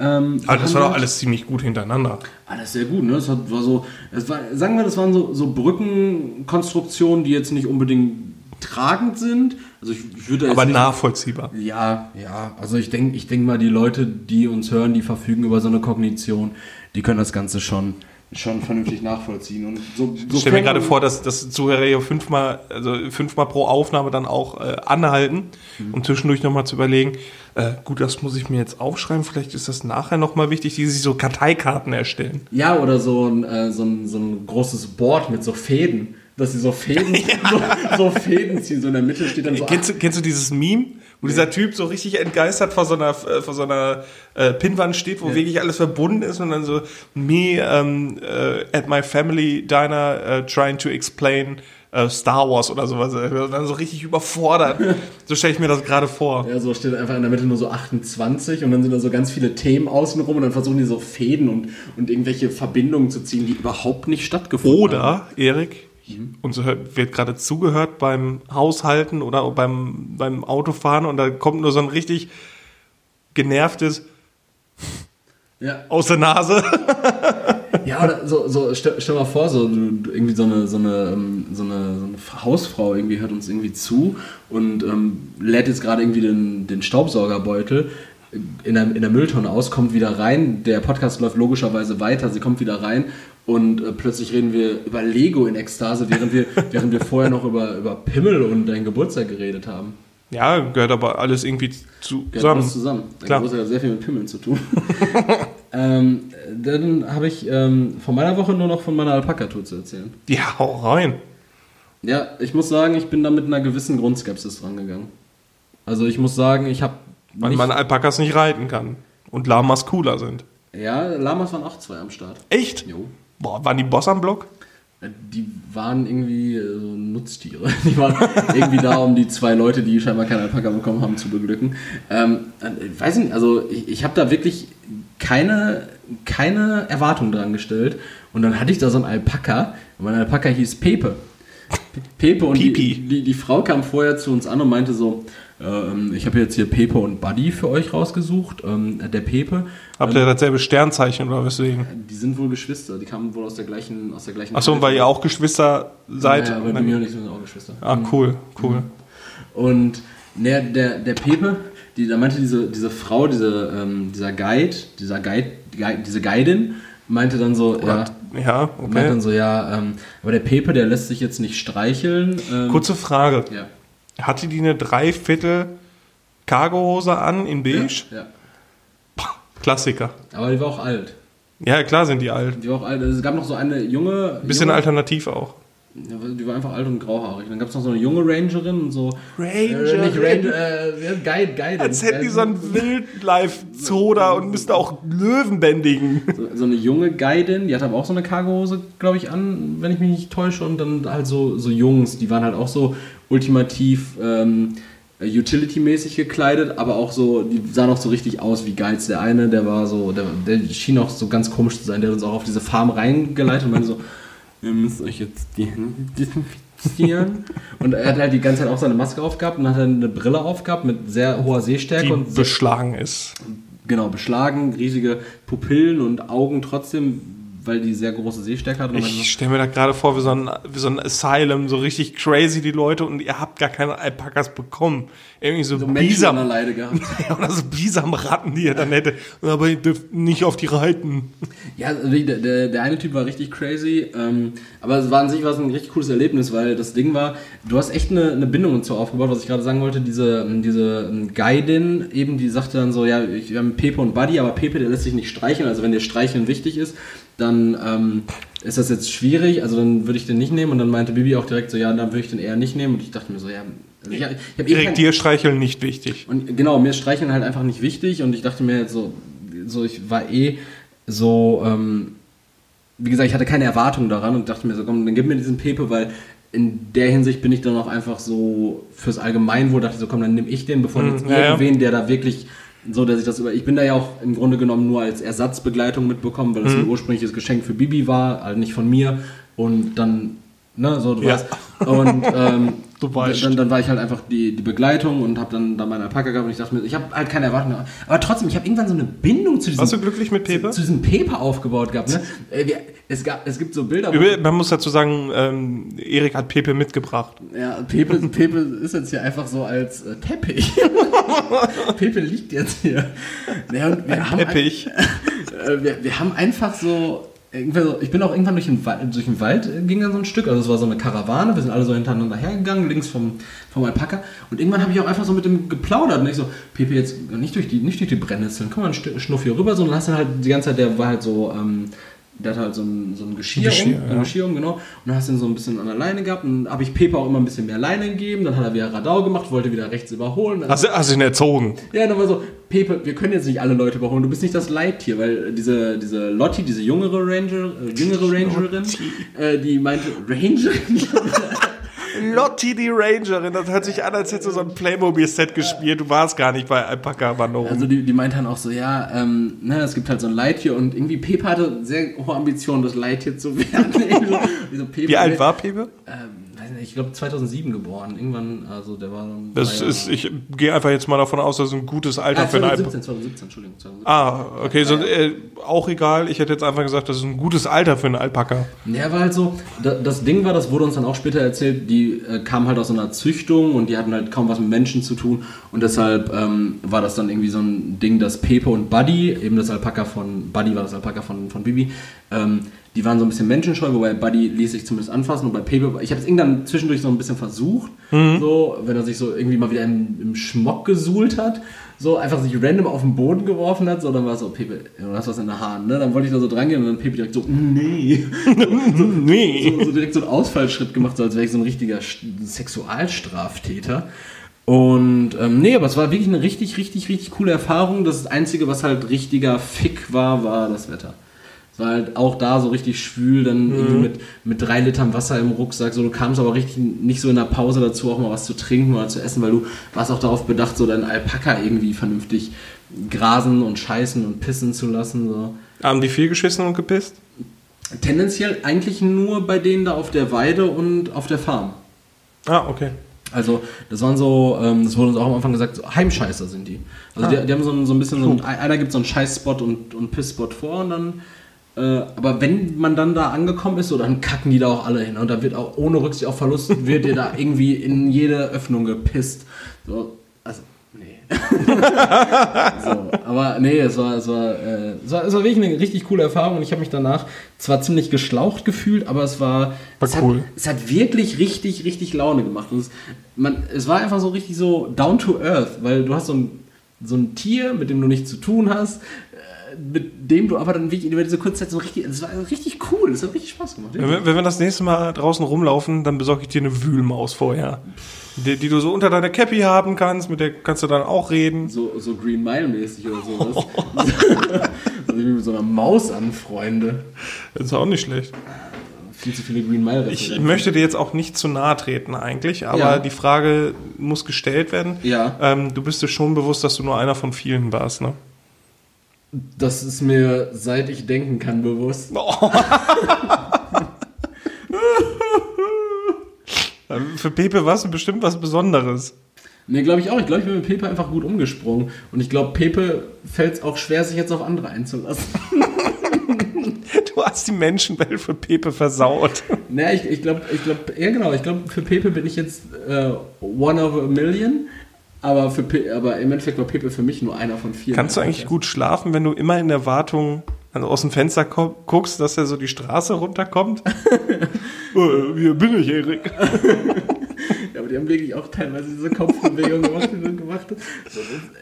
Ähm, Aber das war doch alles ziemlich gut hintereinander. Alles sehr gut, ne? Das hat, war so, es war, sagen wir, das waren so, so Brückenkonstruktionen, die jetzt nicht unbedingt tragend sind. Also ich, ich würde Aber nicht, nachvollziehbar. ja, ja. Also ich denke, ich denk mal, die Leute, die uns hören, die verfügen über so eine Kognition, die können das Ganze schon, schon vernünftig nachvollziehen. Und so, so Ich stelle mir gerade vor, dass, dass Zuhörer hier fünfmal, also fünfmal pro Aufnahme dann auch äh, anhalten, um zwischendurch nochmal zu überlegen, äh, gut, das muss ich mir jetzt aufschreiben, vielleicht ist das nachher nochmal wichtig, die sich so Karteikarten erstellen. Ja, oder so ein, äh, so, ein, so ein großes Board mit so Fäden, dass sie so Fäden, <laughs> so, so Fäden ziehen, so in der Mitte steht dann so. Kennst du, kennst du dieses Meme, wo dieser Typ so richtig entgeistert vor so einer, äh, vor so einer äh, Pinnwand steht, wo Ja. wirklich alles verbunden ist und dann so, me um, uh, at my family diner uh, trying to explain uh, Star Wars oder sowas. Und dann so richtig überfordert. <laughs> so stelle ich mir das gerade vor. Ja, so steht einfach in der Mitte nur so 28 und dann sind da so ganz viele Themen außenrum und dann versuchen die so Fäden und, und irgendwelche Verbindungen zu ziehen, die überhaupt nicht stattgefunden haben. Oder, Erik, uns hört- wird gerade zugehört beim Haushalten oder beim, beim Autofahren und da kommt nur so ein richtig genervtes <laughs> Ja, aus der Nase. ja oder so, so stell, stell mal vor, so irgendwie so eine, so, eine, ähm, so, eine, so eine Hausfrau irgendwie hört uns irgendwie zu und ähm, lädt jetzt gerade irgendwie den, den Staubsaugerbeutel in der, in der Mülltonne aus, kommt wieder rein, der Podcast läuft logischerweise weiter, sie kommt wieder rein und äh, plötzlich reden wir über Lego in Ekstase, während wir, <laughs> während wir vorher noch über, über Pimmel und deinen Geburtstag geredet haben. Ja, gehört aber alles irgendwie zu- Gehört zusammen. alles zusammen. Dein Klar. Geburtstag hat sehr viel mit Pimmeln zu tun. <laughs> ähm, dann habe ich ähm, von meiner Woche nur noch von meiner Alpaka-Tour zu erzählen. Ja, hau rein. Ja, ich muss sagen, ich bin da mit einer gewissen Grundskepsis rangegangen. Also ich muss sagen, ich habe Weil man Alpakas nicht reiten kann. Und Lamas cooler sind. Ja, Lamas waren auch zwei am Start. Echt? Jo. Boah, waren die Boss am Block? Die waren irgendwie äh, so Nutztiere. <laughs> Die waren irgendwie da, um die zwei Leute, die scheinbar keinen Alpaka bekommen haben, zu beglücken. Ähm, ich weiß nicht, also ich, ich habe da wirklich keine, keine Erwartung dran gestellt. Und dann hatte ich da so einen Alpaka. Und mein Alpaka hieß Pepe. Pepe und die, die, die Frau kam vorher zu uns an und meinte so, ähm, ich habe jetzt hier Pepe und Buddy für euch rausgesucht. Ähm, der Pepe, Habt ihr dasselbe Sternzeichen oder weswegen? die sind wohl Geschwister, die kamen wohl aus der gleichen, aus der gleichen Achso, weil ihr auch Geschwister seid? ja, aber bei mir und ich sind auch Geschwister. ah, cool, cool. Und der, der, der Pepe, die, da meinte diese, diese Frau, diese, ähm, dieser Guide, dieser Guide, diese Guidin, meinte dann so, ja, Ja, meinte okay. dann so, ja, ähm, aber der Pepe, der lässt sich jetzt nicht streicheln. Ähm, Kurze Frage. Ja. Hatte die eine Dreiviertel Cargohose an in beige? ja. Klassiker. Aber die war auch alt. Ja, klar sind die alt. Die war auch alt. Also Es gab noch so eine junge. Bisschen junge, alternativ auch. Ja, Die war einfach alt und grauhaarig. Dann gab es noch so eine junge Rangerin und so. Rangerin? Äh, nicht Ranger, äh, ja, Guide, Guide. Als hätten die so ein Wildlife-Zoo da und müssten auch Löwen bändigen. so, so eine junge Guidin, die hatte aber auch so eine Cargohose, glaube ich, an, wenn ich mich nicht täusche. Und dann halt so, so Jungs, die waren halt auch so ultimativ ähm, Utility-mäßig gekleidet, aber auch so, die sahen auch so richtig aus wie Guides. Der eine, der war so, der, der schien auch so ganz komisch zu sein, der hat uns auch auf diese Farm reingeleitet und meinte so, <laughs> ihr müsst euch jetzt die Hände desinfizieren. <laughs> und er hat halt die ganze Zeit auch seine Maske aufgehabt und hat dann eine Brille aufgehabt mit sehr hoher Sehstärke Die und beschlagen ist. Genau, beschlagen, riesige Pupillen und Augen trotzdem, weil die sehr große Sehstärke hat. Ich stelle mir das gerade vor, wie so, ein, wie so ein Asylum, so richtig crazy die Leute und ihr habt gar keine Alpakas bekommen. Irgendwie so, so Bisam, Leide gehabt. <laughs> oder so Bisam-Ratten, die ihr dann hätte. Aber ihr dürft nicht auf die reiten. Ja, also der, der, der eine Typ war richtig crazy, ähm, aber es war an sich was ein richtig cooles Erlebnis, weil das Ding war, du hast echt eine, eine Bindung dazu aufgebaut, was ich gerade sagen wollte, diese, diese ähm, Guidin eben, die sagte dann so, ja, ich, wir haben Pepe und Buddy, aber Pepe, der lässt sich nicht streicheln, also wenn dir Streicheln wichtig ist, dann ähm, ist das jetzt schwierig, also dann würde ich den nicht nehmen und dann meinte Bibi auch direkt so, ja, dann würde ich den eher nicht nehmen und ich dachte mir so, ja, also ich, ich habe eh kein- dir streicheln nicht wichtig. und genau, mir ist Streicheln halt einfach nicht wichtig und ich dachte mir jetzt so, so ich war eh so, ähm, wie gesagt, ich hatte keine Erwartung daran und dachte mir so, komm, dann gib mir diesen Pepe, weil in der Hinsicht bin ich dann auch einfach so fürs Allgemeinwohl, dachte so, komm, dann nehme ich den, bevor Mhm, jetzt ja. irgendwen, der da wirklich so, dass ich das über, ich bin da ja auch im Grunde genommen nur als Ersatzbegleitung mitbekommen, weil das Mhm. ein ursprüngliches Geschenk für Bibi war, also nicht von mir und dann, ne, so, du Ja. weißt, und ähm, <laughs> Du weißt. dann, dann war ich halt einfach die, die Begleitung und habe dann da meine Alpaka gehabt und ich dachte mir, ich habe halt keine Erwartung. mehr. Aber trotzdem, ich habe irgendwann so eine Bindung zu diesem, Warst du glücklich mit Pepe? zu, zu diesem Pepe aufgebaut gehabt. Ne? <laughs> Äh, es, gab, es gibt so Bilder, Man muss dazu sagen, ähm, Erik hat Pepe mitgebracht. ja, Pepe, <laughs> Pepe ist jetzt hier einfach so als äh, Teppich. <laughs> Pepe liegt jetzt hier. Ja, wir haben Teppich. äh, wir, wir haben einfach so, ich bin auch irgendwann durch den, Wald, durch den Wald äh, ging dann so ein Stück, also es war so eine Karawane, wir sind alle so hintereinander hergegangen, links vom, vom Alpaka. Und irgendwann habe ich auch einfach so mit dem geplaudert. Und ich so, Pepe, jetzt nicht durch die, nicht durch die Brennnesseln, komm mal ein Stück- Schnuff hier rüber, so und lass dann halt die ganze Zeit, der war halt so, ähm, der hat halt so ein, so ein Geschirr, Geschirr, um, ja. Geschirr um, genau. Und dann hast du ihn so ein bisschen an der Leine gehabt. Und dann habe ich Pepe auch immer ein bisschen mehr Leine gegeben. Dann hat er wieder Radau gemacht, wollte wieder rechts überholen. Hast, du- hast du ihn erzogen? ja, dann war so, Pepe, wir können jetzt nicht alle Leute überholen, du bist nicht das Leittier, weil diese, diese Lottie, diese jüngere Ranger, äh, jüngere Rangerin, äh, die meinte, Rangerin? <laughs> <laughs> Lotti die Rangerin, das hört sich an, als hättest du so ein Playmobil-Set gespielt. Du warst gar nicht bei Alpaka-Wanderung. Also die, die meint dann auch so, ja, ähm, ne, es gibt halt so ein Leittier und irgendwie Pepe hatte sehr hohe Ambitionen, das Leittier zu werden. So, <laughs> wie alt war Pepe? Ähm, ich glaube 2007 geboren, irgendwann, also der war Das ist, ich gehe einfach jetzt mal davon aus, das ist ein gutes Alter ah, für einen Alpaka. 2017, 2017, Entschuldigung. 2017. Ah, okay, so, äh, auch egal. Ich hätte jetzt einfach gesagt, das ist ein gutes Alter für einen Alpaka. Ja, war halt so, da, das Ding war, das wurde uns dann auch später erzählt, die äh, kamen halt aus so einer Züchtung und die hatten halt kaum was mit Menschen zu tun und deshalb ähm, war das dann irgendwie so ein Ding, dass Pepe und Buddy, eben das Alpaka von, Buddy war das Alpaka von, von Bibi, ähm, die waren so ein bisschen menschenscheu, wobei Buddy ließ sich zumindest anfassen und bei Pepe, ich habe es irgendwann zwischendurch so ein bisschen versucht, so, wenn er sich so irgendwie mal wieder im, im Schmock gesuhlt hat, so einfach sich random auf den Boden geworfen hat, so, dann war es so, Pepe, du hast was in der Hand, ne? Dann wollte ich da so dran gehen und dann Pepe direkt so, nee <laughs> Nee. so, so direkt so einen Ausfallschritt gemacht, so als wäre ich so ein richtiger Sexualstraftäter. Und ähm, nee, aber es war wirklich eine richtig, richtig, richtig coole Erfahrung. Das Einzige, was halt richtiger Fick war, war das Wetter. War halt auch da so richtig schwül, dann irgendwie mit, mit drei Litern Wasser im Rucksack. So, du kamst aber richtig nicht so in der Pause dazu, auch mal was zu trinken oder zu essen, weil du warst auch darauf bedacht, so deinen Alpaka irgendwie vernünftig grasen und scheißen und pissen zu lassen. So. Haben die viel geschissen und gepisst? Tendenziell eigentlich nur bei denen da auf der Weide und auf der Farm. Ah, okay. Also, das waren so, ähm, das wurde uns auch am Anfang gesagt, so Heimscheißer sind die. Also, die, die haben so, ein- so ein bisschen, so ein, einer gibt so einen Scheißspot und, und Pissspot vor und dann, äh, aber wenn man dann da angekommen ist, so, dann kacken die da auch alle hin und da wird auch ohne Rücksicht auf Verlust, <laughs> wird dir da irgendwie in jede Öffnung gepisst. So, also, nee. <laughs> so, aber nee, es war, es, war, äh, es, war, es war wirklich eine richtig coole Erfahrung und ich habe mich danach zwar ziemlich geschlaucht gefühlt, aber es war, War es cool. Hat, es hat wirklich richtig, richtig Laune gemacht. Und es, man, es war einfach so richtig so down to earth, weil du hast so ein, so ein Tier, mit dem du nichts zu tun hast, mit dem du aber dann wirklich über diese kurze Zeit so richtig, es war richtig cool, es hat richtig Spaß gemacht. Wenn wir, wenn wir das nächste Mal draußen rumlaufen, dann besorge ich dir eine Wühlmaus vorher. Die, die du so unter deiner Cappy haben kannst, mit der kannst du dann auch reden. So, so Green Mile mäßig oder sowas. <laughs> <laughs> also wie mit so einer Maus an Freunde. Das ist auch nicht schlecht. Viel zu viele Green Mile Ich möchte dir jetzt auch nicht zu nahe treten eigentlich, aber Ja. die Frage muss gestellt werden. Ja. Ähm, du bist dir schon bewusst, dass du nur einer von vielen warst, ne? Das ist mir, seit ich denken kann, bewusst. Ähm, <laughs> Für Pepe warst du bestimmt was Besonderes. Nee, glaube ich auch. Ich glaube, ich bin mit Pepe einfach gut umgesprungen. Und ich glaube, Pepe fällt es auch schwer, sich jetzt auf andere einzulassen. <laughs> Du hast die Menschenwelt für Pepe versaut. <laughs> naja, ich, ich glaube, ich glaub, ja genau, ich glaube, für Pepe bin ich jetzt äh, one of a million. Aber, für aber im Endeffekt war Pepe für mich nur einer von vielen. Kannst du eigentlich gut schlafen, wenn du immer in der Wartung also aus dem Fenster guckst, dass er so die Straße runterkommt? äh, <laughs> hier bin ich, Erik. <laughs> Ja, aber die haben wirklich auch teilweise diese Kopfbewegung gemacht, die gemacht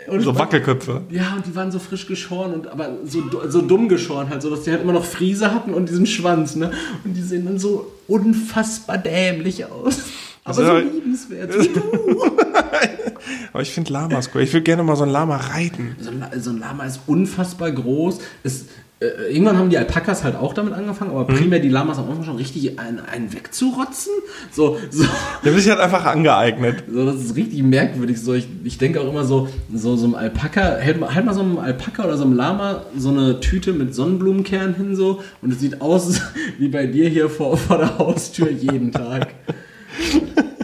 und So Wackelköpfe. Ja, und die waren so frisch geschoren und aber so, so dumm geschoren halt, so dass die halt immer noch Friese hatten und diesen Schwanz, ne? Und die sehen dann so unfassbar dämlich aus. Aber Also, so liebenswert. <laughs> <laughs> Aber ich finde Lamas cool. Ich würde gerne mal so ein Lama reiten. so, ein, so ein Lama ist unfassbar groß. Ist, äh, irgendwann haben die Alpakas halt auch damit angefangen, aber primär die Lamas am Anfang schon richtig einen, einen wegzurotzen. So, so. Der wird sich halt einfach angeeignet. So, das ist richtig merkwürdig. So, ich, ich denke auch immer so, so, so einem Alpaka, halt mal, halt mal so einem Alpaka oder so einem Lama so eine Tüte mit Sonnenblumenkernen hin so und es sieht aus <laughs> wie bei dir hier vor, vor der Haustür jeden Tag. <laughs>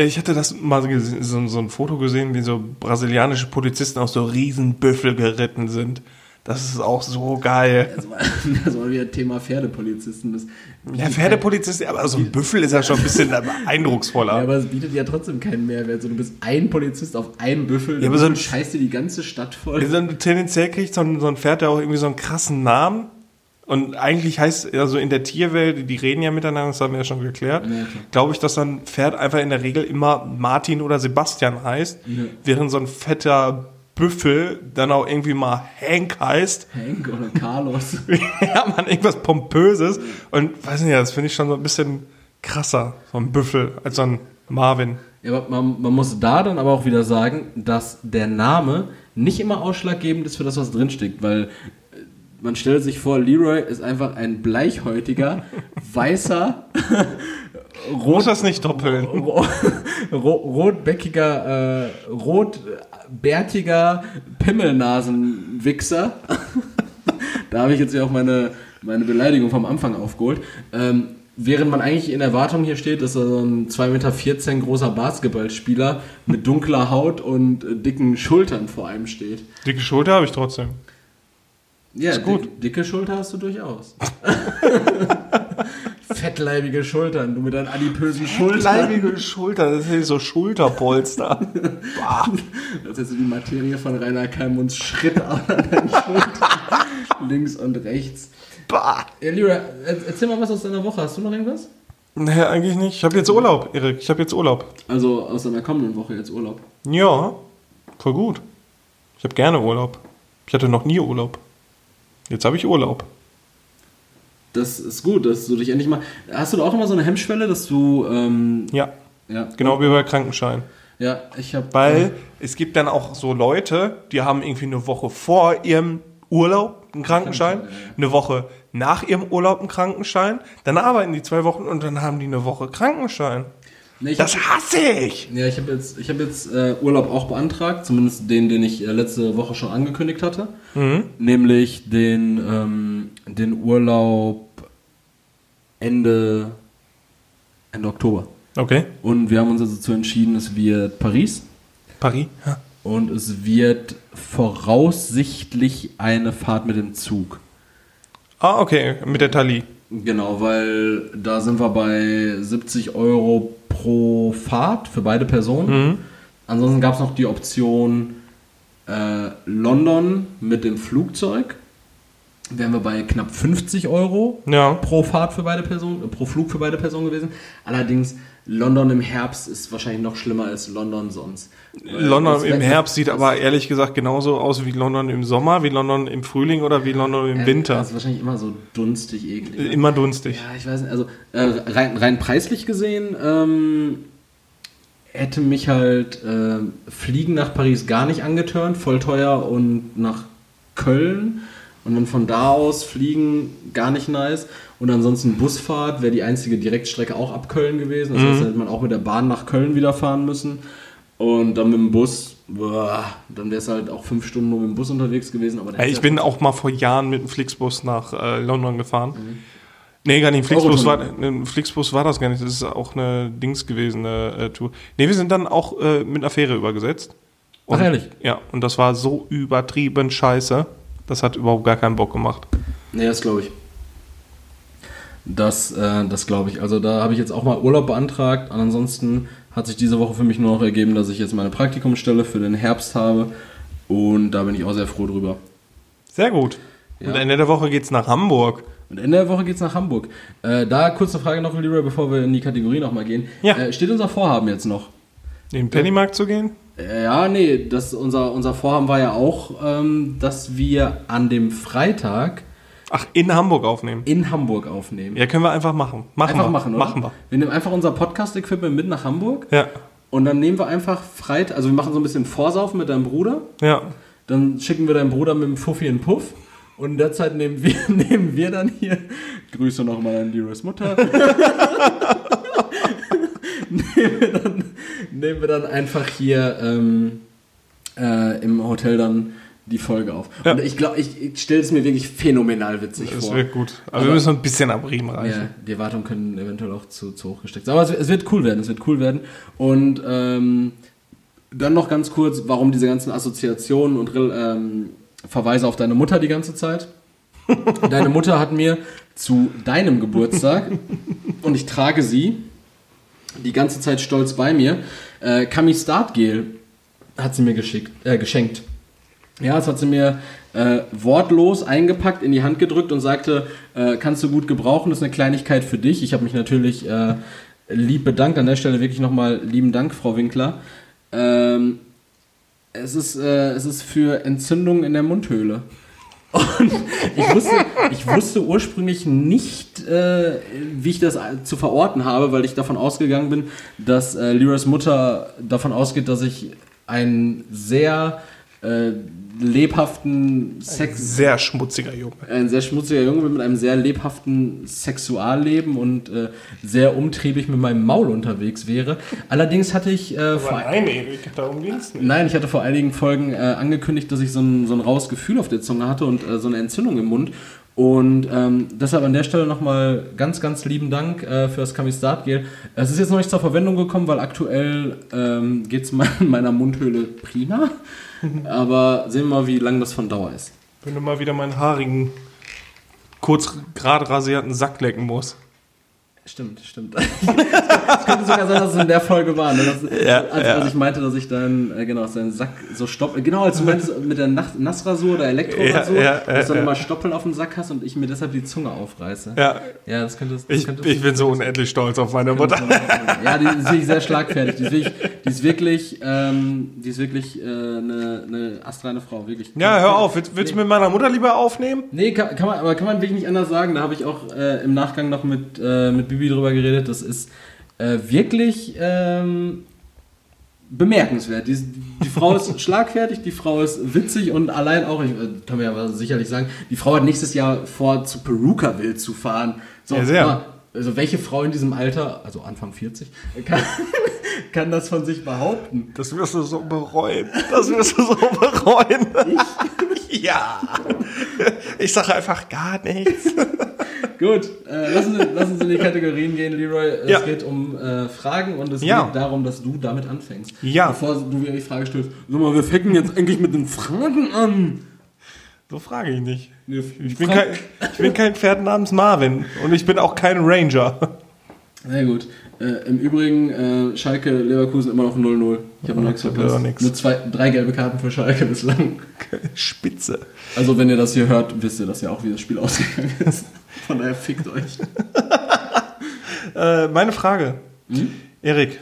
Ja, ich hatte das mal so, so ein Foto gesehen, wie so brasilianische Polizisten auf so Riesenbüffel geritten sind. Das ist auch so geil. Das war, <laughs> das war wieder Thema Pferdepolizisten. Das, Ja, Pferdepolizist, aber so ein Büffel ist ja schon ein bisschen <laughs> eindrucksvoller. Ja, aber es bietet ja trotzdem keinen Mehrwert. So, du bist ein Polizist auf einem Büffel, Ja, aber so ein- scheißt dir die ganze Stadt voll. So ein- Tendenziell kriegt so ein, so ein Pferd ja auch irgendwie so einen krassen Namen. Und eigentlich heißt, also in der Tierwelt, die reden ja miteinander, das haben wir ja schon geklärt, Ja, glaube ich, dass dann ein Pferd einfach in der Regel immer Martin oder Sebastian heißt, Ja. während so ein fetter Büffel dann auch irgendwie mal Hank heißt. Hank oder Carlos. <laughs> ja, man, irgendwas Pompöses. Und weiß nicht, das finde ich schon so ein bisschen krasser, so ein Büffel, als so ein Marvin. Ja, aber man, man muss da dann aber auch wieder sagen, dass der Name nicht immer ausschlaggebend ist für das, was drinsteckt, weil man stellt sich vor, Leroy ist einfach ein bleichhäutiger, <laughs> weißer, Muss das nicht doppeln? <laughs> ro ro rotbäckiger, äh, rotbärtiger Pimmelnasenwichser. <laughs> da habe ich jetzt ja auch meine, meine Beleidigung vom Anfang aufgeholt. Ähm, während man eigentlich in Erwartung hier steht, dass da so ein 2,14 Meter großer Basketballspieler mit dunkler Haut und äh, dicken Schultern vor einem steht. Dicke Schulter habe ich trotzdem. Ja, Ist gut. dick- dicke Schulter hast du durchaus. <laughs> Fettleibige Schultern, du mit deinen adipösen Schultern. Leibige Schulter, <laughs> das ist so Schulterpolster. Bah. Als hättest du die Materie von Rainer Kalmunds Schritt an deinen Schultern. <laughs> Links und rechts. bah. Ja, Lyra, er- erzähl mal was aus deiner Woche. Hast du noch irgendwas? Nee, eigentlich nicht. Ich habe jetzt Urlaub, Erik. Ich habe jetzt Urlaub. Also aus deiner kommenden Woche jetzt Urlaub. Ja, voll gut. Ich habe gerne Urlaub. Ich hatte noch nie Urlaub. Jetzt habe ich Urlaub. Das ist gut, dass du dich endlich mal. Hast du da auch immer so eine Hemmschwelle, dass du. Ähm, Ja, ja, genau wie bei Krankenschein. Ja, ich habe. Weil es gibt dann auch so Leute, die haben irgendwie eine Woche vor ihrem Urlaub einen Krankenschein, eine Woche nach ihrem Urlaub einen Krankenschein, dann arbeiten die zwei Wochen und dann haben die eine Woche Krankenschein. Nee, Das hab- hasse ich! Ja, ich habe jetzt, ich hab jetzt äh, Urlaub auch beantragt, zumindest den, den ich äh, letzte Woche schon angekündigt hatte. Nämlich den, ähm, den Urlaub Ende, Ende Oktober. Okay. Und wir haben uns also dazu entschieden, es wird Paris Paris. Ja. und es wird voraussichtlich eine Fahrt mit dem Zug. Ah, okay, mit der Thalie. Genau, weil da sind wir bei 70 Euro pro Fahrt für beide Personen. Ansonsten gab es noch die Option äh, London mit dem Flugzeug. Wären wir bei knapp 50 Euro Ja. pro Fahrt für beide Personen, äh, pro Flug für beide Personen gewesen. Allerdings London im Herbst ist wahrscheinlich noch schlimmer als London sonst. London im Herbst sieht aber ehrlich gesagt genauso aus wie London im Sommer, wie London im Frühling oder wie London im Äh, Winter. Das ist wahrscheinlich immer so dunstig, eklig. ne? Immer dunstig. Ja, ich weiß nicht, also äh, rein, rein preislich gesehen ähm, hätte mich halt äh, Fliegen nach Paris gar nicht angetörnt, voll teuer und nach Köln und dann von da aus fliegen gar nicht nice und ansonsten Busfahrt wäre die einzige Direktstrecke auch ab Köln gewesen, das heißt, da hätte man auch mit der Bahn nach Köln wieder fahren müssen und dann mit dem Bus, boah, dann wäre es halt auch fünf Stunden nur mit dem Bus unterwegs gewesen. Aber Ey, ich bin auch mal vor Jahren mit dem Flixbus nach äh, London gefahren. Nee, gar nicht. Ein Flixbus, war, ein Flixbus war das gar nicht. Das ist auch eine Dings gewesen, eine äh, Tour. Nee, wir sind dann auch äh, mit einer Fähre übergesetzt. Und, Ach, ehrlich? Ja, und das war so übertrieben scheiße. Das hat überhaupt gar keinen Bock gemacht. Nee, das glaube ich. Das, äh, das glaube ich. Also da habe ich jetzt auch mal Urlaub beantragt. Und ansonsten hat sich diese Woche für mich nur noch ergeben, dass ich jetzt meine Praktikumsstelle für den Herbst habe. Und da bin ich auch sehr froh drüber. Sehr gut. Ja. Und Ende der Woche geht's nach Hamburg. Und Ende der Woche geht's nach Hamburg. Äh, da kurze Frage noch, Leroy, bevor wir in die Kategorie nochmal gehen. Ja. Äh, steht unser Vorhaben jetzt noch? In den Pennymarkt zu gehen? Äh, ja, nee, das, unser, unser Vorhaben war ja auch, ähm, dass wir an dem Freitag Ach, in Hamburg aufnehmen. in Hamburg aufnehmen. Ja, können wir einfach machen. Machen einfach wir. machen, oder? Machen wir. Wir nehmen einfach unser Podcast-Equipment mit nach Hamburg. Ja. Und dann nehmen wir einfach Freitag, also wir machen so ein bisschen Vorsaufen mit deinem Bruder. Ja. Dann schicken wir deinen Bruder mit dem Fuffi in Puff. Und in der Zeit nehmen wir, <laughs> nehmen wir dann hier. Grüße nochmal an Leroys Mutter. <laughs> nehmen, wir dann, nehmen wir dann einfach hier ähm, äh, im Hotel dann die Folge auf. Ja. Und ich glaube, ich, ich stelle es mir wirklich phänomenal witzig Das vor. wird gut. Aber, Aber- wir müssen ein bisschen am Riemen reichen. Ja, die Erwartungen können eventuell auch zu, zu hoch gesteckt sein. Aber es, es wird cool werden, es wird cool werden. Und ähm, dann noch ganz kurz, warum diese ganzen Assoziationen und ähm, Verweise auf deine Mutter die ganze Zeit. <laughs> Deine Mutter hat mir zu deinem Geburtstag, <laughs> und ich trage sie die ganze Zeit stolz bei mir, äh, Kami Start Gel hat sie mir geschickt, äh, geschenkt. Ja, das hat sie mir äh, wortlos eingepackt, in die Hand gedrückt und sagte, äh, kannst du gut gebrauchen, das ist eine Kleinigkeit für dich. Ich habe mich natürlich äh, lieb bedankt, an der Stelle wirklich nochmal lieben Dank, Frau Winkler. Ähm, Es ist, äh, es ist für Entzündungen in der Mundhöhle. <laughs> Und ich wusste, ich wusste ursprünglich nicht, äh, wie ich das zu verorten habe, weil ich davon ausgegangen bin, dass äh, Lyras Mutter davon ausgeht, dass ich einen sehr äh, lebhaften Sex. Sehr schmutziger Junge. Ein sehr schmutziger Junge mit einem sehr lebhaften Sexualleben und äh, sehr umtriebig mit meinem Maul unterwegs wäre. Allerdings hatte ich äh, vor nein, Erik, darum ging's nicht. Nein, ich hatte vor einigen Folgen äh, angekündigt, dass ich so ein, so ein raues Gefühl auf der Zunge hatte und äh, so eine Entzündung im Mund. Und ähm, deshalb an der Stelle nochmal ganz, ganz lieben Dank äh, für das Camistat-Gel. Es ist jetzt noch nicht zur Verwendung gekommen, weil aktuell ähm, geht es <laughs> meiner Mundhöhle prima. <laughs> Aber sehen wir mal, wie lang das von Dauer ist. Wenn du mal wieder meinen haarigen, kurz gerade rasierten Sack lecken musst. Stimmt, stimmt. <laughs> Es könnte sogar sein, dass es in der Folge war, ne? das, Ja, als, ja. als ich meinte, dass ich dann, äh, genau, dass deinen Sack so stopp, genau, als du meintest mit der Nass Nassrasur oder Elektrorasur, Ja, dass du dann immer Stoppeln auf dem Sack hast und ich mir deshalb die Zunge aufreiße. Ja, Ja, das könnte das ich, könnte ich bin so unendlich stolz auf meine Mutter. Ja, die ist wirklich sehr schlagfertig. Die ist wirklich, die ist wirklich, ähm, die ist wirklich äh, eine, eine astreine Frau, wirklich. Ja, hör auf. Willst, willst du mit meiner Mutter lieber aufnehmen? Nee, kann, kann man, aber kann man wirklich nicht anders sagen. Da habe ich auch äh, im Nachgang noch mit, äh, mit Bibi drüber geredet. Das ist äh, wirklich ähm, bemerkenswert. Die, die Frau ist <laughs> schlagfertig, die Frau ist witzig und allein auch, ich, äh, kann man ja aber sicherlich sagen, die Frau hat nächstes Jahr vor, zu Perukaville zu fahren. So, Ja, sehr. mal, Also welche Frau in diesem Alter, also Anfang 40, <laughs> kann, kann das von sich behaupten? Das wirst du so bereuen. Das wirst du so bereuen. Ja. Ich sage einfach gar nichts. Gut, äh, lassen, Sie, lassen Sie in die Kategorien gehen, Leroy. Es Ja. geht um äh, Fragen und es Ja. geht darum, dass du damit anfängst. Ja. Bevor du mir die Frage stellst, sag mal, wir fangen jetzt eigentlich mit den Fragen an. So frage ich nicht. Ich bin, kein, ich bin kein Pferd namens Marvin. Und ich bin auch kein Ranger. Sehr gut. Äh, Im Übrigen, äh, Schalke, Leverkusen immer noch 0-0. Ich habe noch nichts verpasst. Nur zwei, drei gelbe Karten für Schalke bislang. <laughs> Spitze. Also wenn ihr das hier hört, wisst ihr das ja auch, wie das Spiel ausgegangen ist. <laughs> Von daher fickt euch. <laughs> Äh, meine Frage. Hm? Erik,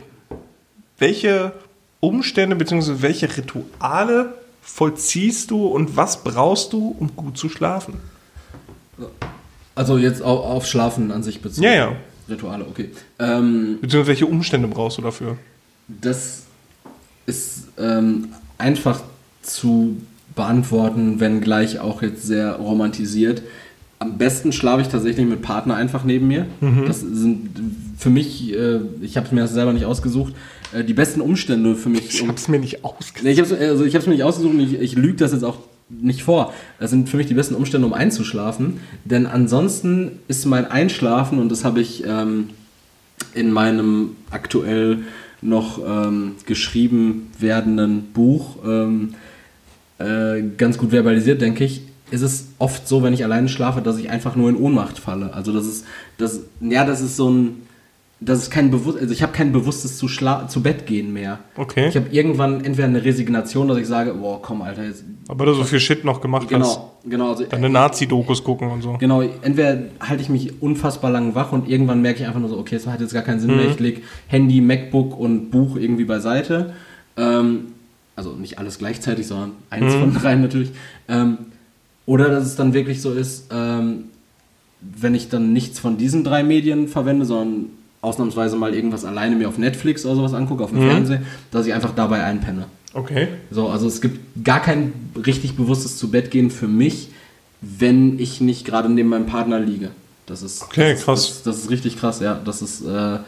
welche Umstände bzw. welche Rituale vollziehst du und was brauchst du, um gut zu schlafen? Also jetzt auf, auf Schlafen an sich bezogen. Ja, ja. Rituale, okay. Ähm, Beziehungsweise welche Umstände brauchst du dafür? Das ist ähm, einfach zu beantworten, wenn gleich auch jetzt sehr romantisiert. Am besten schlafe ich tatsächlich mit Partner einfach neben mir. Das sind für mich, äh, ich habe es mir selber nicht ausgesucht, äh, die besten Umstände für mich. Ich um- hab's mir nicht ausgesucht. Nee, ich habe also ich hab's mir nicht ausgesucht und ich, ich lüge das jetzt auch nicht vor. Das sind für mich die besten Umstände, um einzuschlafen. Denn ansonsten ist mein Einschlafen, und das habe ich ähm, in meinem aktuell noch ähm, geschrieben werdenden Buch ähm, äh, ganz gut verbalisiert, denke ich, ist es oft so, wenn ich alleine schlafe, dass ich einfach nur in Ohnmacht falle. Also das ist, das, ja, das ist so ein, das ist kein bewusst, also ich habe kein bewusstes zu, Schla zu Bett gehen mehr. Okay. Ich habe irgendwann entweder eine Resignation, dass ich sage, boah, komm, Alter, jetzt. Aber du so viel Shit noch gemacht hast. Genau, genau. Also, Deine Nazi-Dokus gucken und so. Genau, entweder halte ich mich unfassbar lang wach und irgendwann merke ich einfach nur so, okay, es hat jetzt gar keinen Sinn mehr. Ich lege Handy, MacBook und Buch irgendwie beiseite. Ähm, also nicht alles gleichzeitig, sondern eins von dreien natürlich. Ähm, oder dass es dann wirklich so ist, ähm, wenn ich dann nichts von diesen drei Medien verwende, sondern ausnahmsweise mal irgendwas alleine mir auf Netflix oder sowas angucke, auf dem Fernseher, dass ich einfach dabei einpenne. Okay. So, also es gibt gar kein richtig bewusstes zu Bett gehen für mich, wenn ich nicht gerade neben meinem Partner liege. Das ist Okay, das ist, krass. Das, das ist richtig krass, ja. Das ist, äh,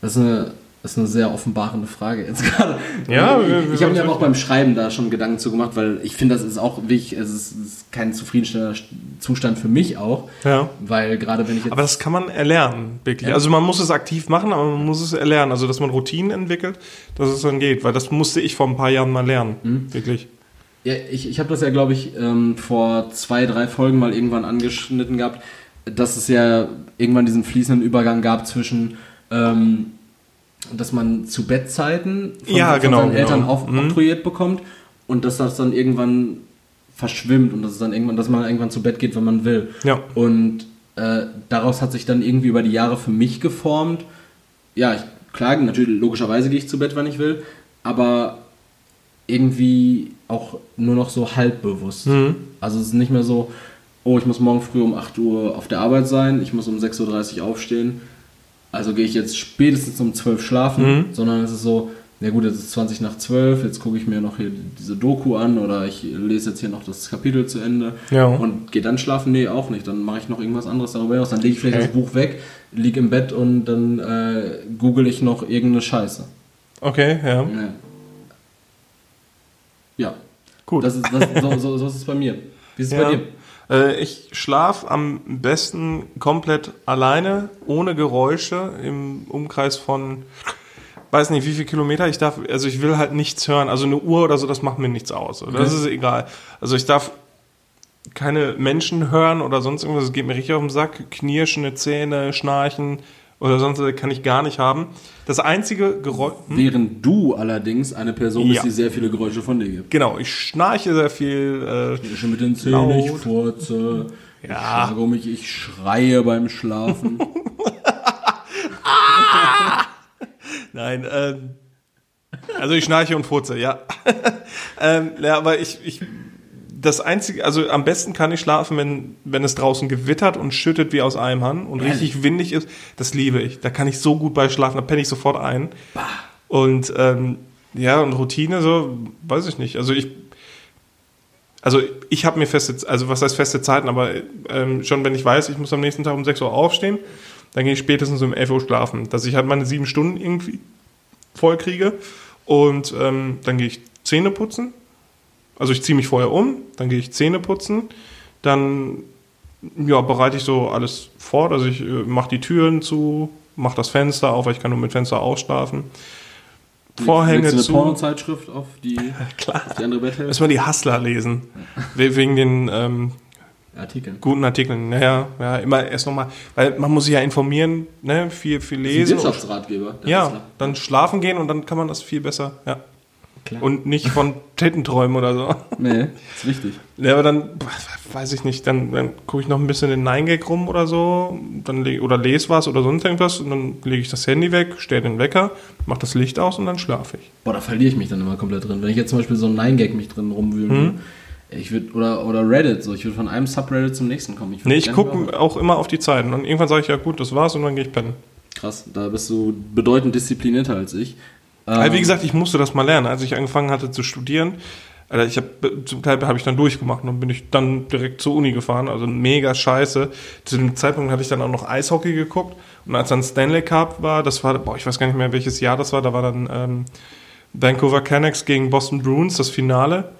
das ist eine das ist eine sehr offenbarende Frage jetzt <laughs> gerade. Ja, ich, ich, habe mir aber auch beim Schreiben da schon Gedanken zu gemacht, weil ich finde, das ist auch wichtig, es ist, es ist kein zufriedenstellender Zustand für mich auch, Ja. weil gerade wenn ich jetzt Aber das kann man erlernen, wirklich. Ja. Also man muss es aktiv machen, aber man muss es erlernen. Also dass man Routinen entwickelt, dass es dann geht. Weil das musste ich vor ein paar Jahren mal lernen. Hm? Wirklich. Ja, ich, ich habe das ja, glaube ich, ähm, vor zwei, drei Folgen mal irgendwann angeschnitten gehabt, dass es ja irgendwann diesen fließenden Übergang gab zwischen, ähm, dass man zu Bettzeiten von, Ja, von genau, seinen genau. Eltern auf, Mhm. bekommt und dass das dann irgendwann verschwimmt und dass es dann irgendwann, dass man irgendwann zu Bett geht, wenn man will. Ja. Und äh, daraus hat sich dann irgendwie über die Jahre für mich geformt. Ja, ich, klar, natürlich, logischerweise gehe ich zu Bett, wann ich will, aber irgendwie auch nur noch so halb bewusst. Also es ist nicht mehr so, oh, ich muss morgen früh um 8 Uhr auf der Arbeit sein, ich muss um 6.30 Uhr aufstehen, also gehe ich jetzt spätestens um 12 schlafen, sondern es ist so, ja gut, jetzt ist 20 nach 12, jetzt gucke ich mir noch hier diese Doku an oder ich lese jetzt hier noch das Kapitel zu Ende Ja. und gehe dann schlafen? Nee, auch nicht. Dann mache ich noch irgendwas anderes darüber hinaus. Dann lege ich vielleicht Okay. das Buch weg, liege im Bett und dann äh, google ich noch irgendeine Scheiße. Okay, ja. Ja. ja. Gut. Das ist, das, so, so, so ist es bei mir. Wie ist es Ja. bei dir? Äh, ich schlafe am besten komplett alleine, ohne Geräusche, im Umkreis von, weiß nicht, wie viel Kilometer ich darf. Also ich will halt nichts hören. Also eine Uhr oder so, das macht mir nichts aus. Das Okay. ist egal. Also ich darf keine Menschen hören oder sonst irgendwas. Das geht mir richtig auf den Sack. Knirschende Zähne, Schnarchen oder sonst was kann ich gar nicht haben. Das einzige Geräusch... Während du allerdings eine Person bist, Ja. die sehr viele Geräusche von dir gibt. Genau, ich schnarche sehr viel. Äh, Schon mit den Zähnen, ich Laut. furze, ich Ja. schlage um mich, ich schreie beim Schlafen. <laughs> Nein, ähm, also ich schnarche und furze, ja. <laughs> ähm, ja, aber ich, ich, das einzige, also am besten kann ich schlafen, wenn, wenn es draußen gewittert und schüttet wie aus einem Hahn und Ehrlich? richtig windig ist. Das liebe ich. Da kann ich so gut bei schlafen, da penne ich sofort ein. Und ähm, ja, und Routine so, weiß ich nicht. Also ich, also ich habe mir feste, also was heißt feste Zeiten, aber ähm, schon wenn ich weiß, ich muss am nächsten Tag um 6 Uhr aufstehen, dann gehe ich spätestens um 11 Uhr schlafen, dass ich halt meine sieben Stunden irgendwie voll kriege und ähm, dann gehe ich Zähne putzen. Also ich ziehe mich vorher um, dann gehe ich Zähne putzen, dann ja, bereite ich so alles vor, also ich äh, mache die Türen zu, mache das Fenster auf, weil ich kann nur mit Fenster ausschlafen. Vorhänge Legst du eine zu. Pornozeitschrift auf die, <laughs> Klar. auf die andere Betthälfte? Müssen wir die Hustler lesen. We- Wegen den ähm, Artikeln. guten Artikeln. Naja, ja, immer erst nochmal, weil man muss sich ja informieren, ne, viel, viel lesen. Wirtschaftsratgeber. ja, Hustler. dann schlafen gehen und dann kann man das viel besser, ja. Klar. Und nicht von Titenträumen oder so. Nee, ist wichtig. Ja, aber dann, weiß ich nicht, dann, dann gucke ich noch ein bisschen in 9gag rum oder so, dann leg, oder lese was oder sonst irgendwas und dann lege ich das Handy weg, stelle den Wecker, mache das Licht aus und dann schlafe ich. Boah, da verliere ich mich dann immer komplett drin. Wenn ich jetzt zum Beispiel so ein 9gag mich drin rumwühlen würde, ich würde, oder, oder Reddit, so, ich würde von einem Subreddit zum nächsten kommen. würd Nee, ich gucke auch immer auf die Zeiten und irgendwann sage ich, ja gut, das war's und dann gehe ich pennen. Krass, da bist du bedeutend disziplinierter als ich. Ähm, wie gesagt, ich musste das mal lernen. Als ich angefangen hatte zu studieren, Alter, ich habe zum Teil habe ich dann durchgemacht und bin ich dann direkt zur Uni gefahren. Also mega scheiße. Zu dem Zeitpunkt hatte ich dann auch noch Eishockey geguckt und als dann Stanley Cup war, das war, boah, ich weiß gar nicht mehr welches Jahr das war. Da war dann ähm, Vancouver Canucks gegen Boston Bruins das Finale.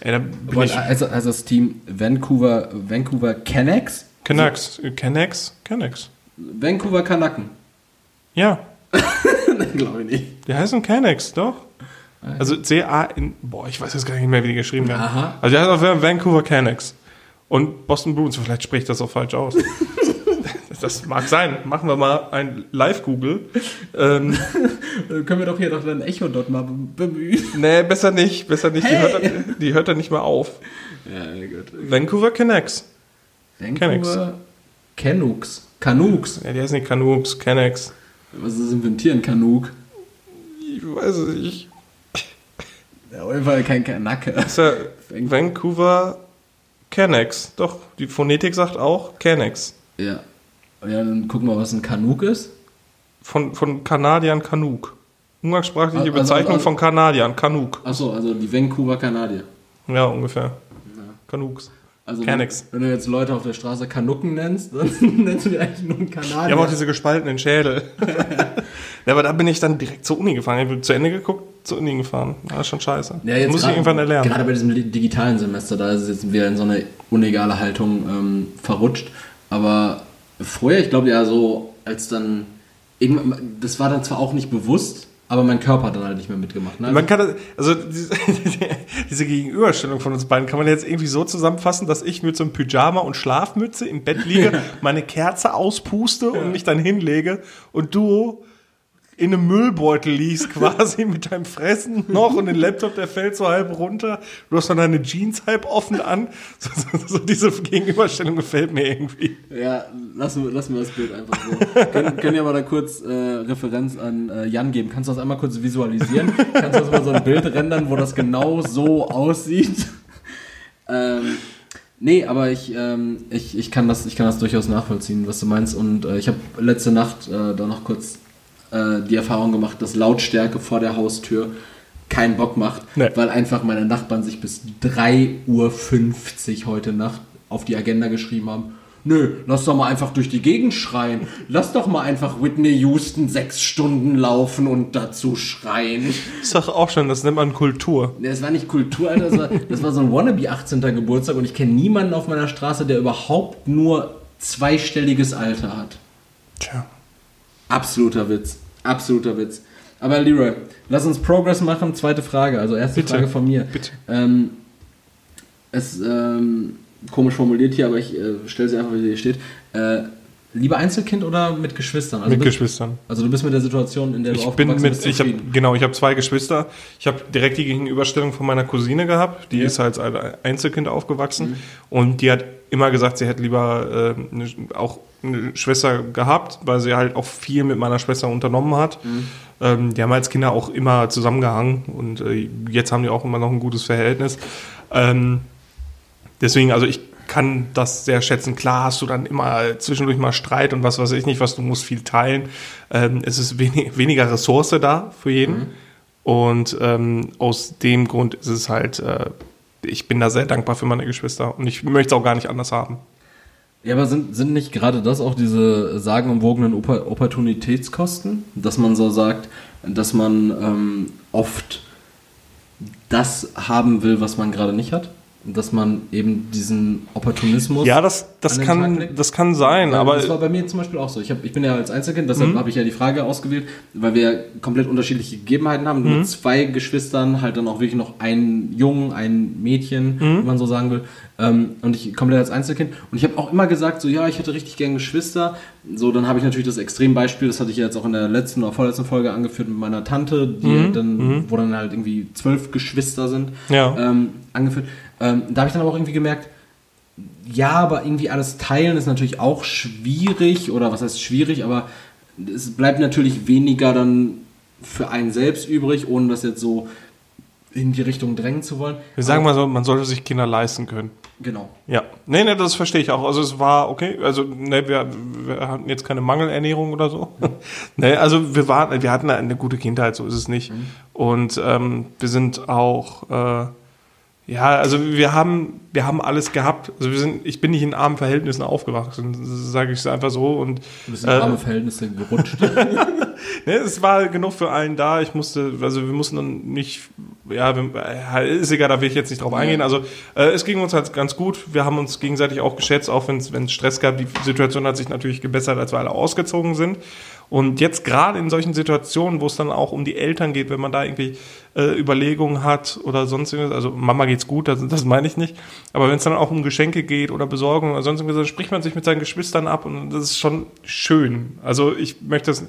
Ey, also, also das Team Vancouver, Vancouver Canucks? Canucks, Canucks, Canucks. Vancouver Kanaken. Ja, <laughs> Glaube ich nicht. die heißen Canucks, doch. Also C-A-N, boah, ich weiß jetzt gar nicht mehr, wie die geschrieben werden. Aha. Also die heißt auf jeden Fall Vancouver Canucks. Und Boston Bruins, vielleicht spricht das auch falsch aus. <laughs> das mag sein. Machen wir mal ein Live-Google. Ähm, Dann können wir doch hier doch ein Echo dort mal bemühen. nee, besser nicht, besser nicht. Die, Hey. hört dann, die hört dann nicht mehr auf. Ja, gut. Vancouver Canucks. Vancouver Canucks. Canucks. Ja, die heißen nicht Canucks, Canucks. Was ist das für ein Tier, ein Kanuk? Ich weiß es nicht. Ja, <laughs> auf jeden Fall kein Kanake. Ist ja <laughs> Vancouver Canucks. Doch, die Phonetik sagt auch Canucks. Ja. Ja, dann gucken wir, was ein Kanuk ist. Von, von Kanadiern Kanuk. Umgangssprachliche Also- Bezeichnung also- von Kanadiern, Kanuk. Achso, also die Vancouver Kanadier. Ja, ungefähr. Kanuks. Also wenn, wenn du jetzt Leute auf der Straße Kanucken nennst, <laughs> dann nennst du die eigentlich nur einen Kanadier. Die haben auch diese gespaltenen Schädel. <laughs> ja, aber da bin ich dann direkt zur Uni gefahren. Ich bin zu Ende geguckt, zur Uni gefahren. Das ist schon scheiße. Ja, jetzt Muss ich grad- irgendwann erlernen. Gerade bei diesem digitalen Semester, da ist es jetzt wieder in so eine unegale Haltung ähm, verrutscht. Aber vorher, ich glaube ja so, als dann das war dann zwar auch nicht bewusst, aber mein Körper hat dann halt nicht mehr mitgemacht. Ne? Man kann das, also diese, <laughs> diese Gegenüberstellung von uns beiden kann man jetzt irgendwie so zusammenfassen, dass ich mit so einem Pyjama und Schlafmütze im Bett liege, <laughs> meine Kerze auspuste und mich dann hinlege und du in einem Müllbeutel liegst <laughs> quasi mit deinem Fressen noch und den Laptop, der fällt so halb runter. Du hast dann deine Jeans halb offen an. <laughs> So, so, so diese Gegenüberstellung gefällt mir irgendwie. Ja, lassen wir, lassen wir das Bild einfach so. können, können ja mal da kurz äh, Referenz an äh, Jan geben. Kannst du das einmal kurz visualisieren? Kannst du das mal so ein Bild rendern, wo das genau so aussieht? <laughs> ähm, nee, aber ich, ähm, ich, ich, kann das, ich kann das durchaus nachvollziehen, was du meinst. Und äh, ich habe letzte Nacht äh, da noch kurz äh, die Erfahrung gemacht, dass Lautstärke vor der Haustür keinen Bock macht, Nee. weil einfach meine Nachbarn sich bis 3.50 Uhr heute Nacht auf die Agenda geschrieben haben. Nö, lass doch mal einfach durch die Gegend schreien. Lass doch mal einfach Whitney Houston sechs Stunden laufen und dazu schreien. Ich sag auch schon, das nennt man Kultur. Nee, Das war nicht Kultur, Alter. Das war, das war so ein Wannabe 18. Geburtstag und ich kenne niemanden auf meiner Straße, der überhaupt nur zweistelliges Alter hat. Absoluter Witz. Absoluter Witz. Aber Leroy, lass uns Progress machen. Zweite Frage. Also erste Bitte. Frage von mir. Bitte. Ähm, es ähm, komisch formuliert hier, aber ich äh, stelle sie einfach, wie sie hier steht. Äh, lieber Einzelkind oder mit Geschwistern? Also mit bist, Geschwistern. Also du bist mit der Situation, in der du Ich bin mit, bist, ich habe zufrieden? genau, ich habe zwei Geschwister. Ich habe direkt die Gegenüberstellung von meiner Cousine gehabt. Die Ja. ist halt als Einzelkind aufgewachsen und die hat immer gesagt, sie hätte lieber äh, eine, auch eine Schwester gehabt, weil sie halt auch viel mit meiner Schwester unternommen hat. Ähm, die haben als Kinder auch immer zusammengehangen und äh, jetzt haben die auch immer noch ein gutes Verhältnis. Ähm, deswegen, also ich kann das sehr schätzen. Klar hast du dann immer zwischendurch mal Streit und was weiß ich nicht, was du musst viel teilen. Ähm, es ist wenig, weniger Ressource da für jeden. Und ähm, aus dem Grund ist es halt, äh, ich bin da sehr dankbar für meine Geschwister und ich möchte es auch gar nicht anders haben. Ja, aber sind, sind nicht gerade das auch diese sagenumwogenen Opa- Opportunitätskosten? Dass man so sagt, dass man ähm, oft das haben will, was man gerade nicht hat? Dass man eben diesen Opportunismus. Ja, das, das, kann, das kann sein, Weil aber das war bei mir zum Beispiel auch so. Ich, hab, ich bin ja als Einzelkind, deshalb Mhm. habe ich ja die Frage ausgewählt, weil wir komplett unterschiedliche Gegebenheiten haben. Mhm. Mit zwei Geschwistern, halt dann auch wirklich noch ein Jungen, ein Mädchen, Mhm. wenn man so sagen will. Ähm, und ich komplett als Einzelkind. Und ich habe auch immer gesagt, so ja, ich hätte richtig gern Geschwister. So, dann habe ich natürlich das Extrembeispiel, das hatte ich ja jetzt auch in der letzten oder vorletzten Folge angeführt mit meiner Tante, die Mhm. dann, wo dann halt irgendwie zwölf Geschwister sind, Ja. ähm, angeführt. Ähm, da habe ich dann aber auch irgendwie gemerkt, ja, aber irgendwie alles teilen ist natürlich auch schwierig oder was heißt schwierig, aber es bleibt natürlich weniger dann für einen selbst übrig, ohne das jetzt so in die Richtung drängen zu wollen. wir sagen mal so, man sollte sich Kinder leisten können. Genau. Ja, nee, nee, das verstehe ich auch. Also es war okay, also ne, wir, wir hatten jetzt keine Mangelernährung oder so. <laughs> nee, also wir waren, wir hatten eine gute Kindheit, so ist es nicht. Und ähm, wir sind auch, äh, ja, also wir haben, wir haben alles gehabt. Also wir sind, ich bin nicht in armen Verhältnissen aufgewachsen, sage ich es einfach so. Und Du bist in äh, arme Verhältnisse gerutscht. <laughs> Ne, es war genug für allen da. Ich musste, also wir mussten dann nicht, ja, wir, äh, ist egal, da will ich jetzt nicht drauf eingehen. Also äh, es ging uns halt ganz gut. Wir haben uns gegenseitig auch geschätzt, auch wenn es Stress gab. Die Situation hat sich natürlich gebessert, als wir alle ausgezogen sind. Und jetzt gerade in solchen Situationen, wo es dann auch um die Eltern geht, wenn man da irgendwie äh, Überlegungen hat oder sonst irgendwas, also Mama geht's gut, das, das meine ich nicht, aber wenn es dann auch um Geschenke geht oder Besorgung oder sonst irgendwas, dann spricht man sich mit seinen Geschwistern ab und das ist schon schön. Also ich möchte das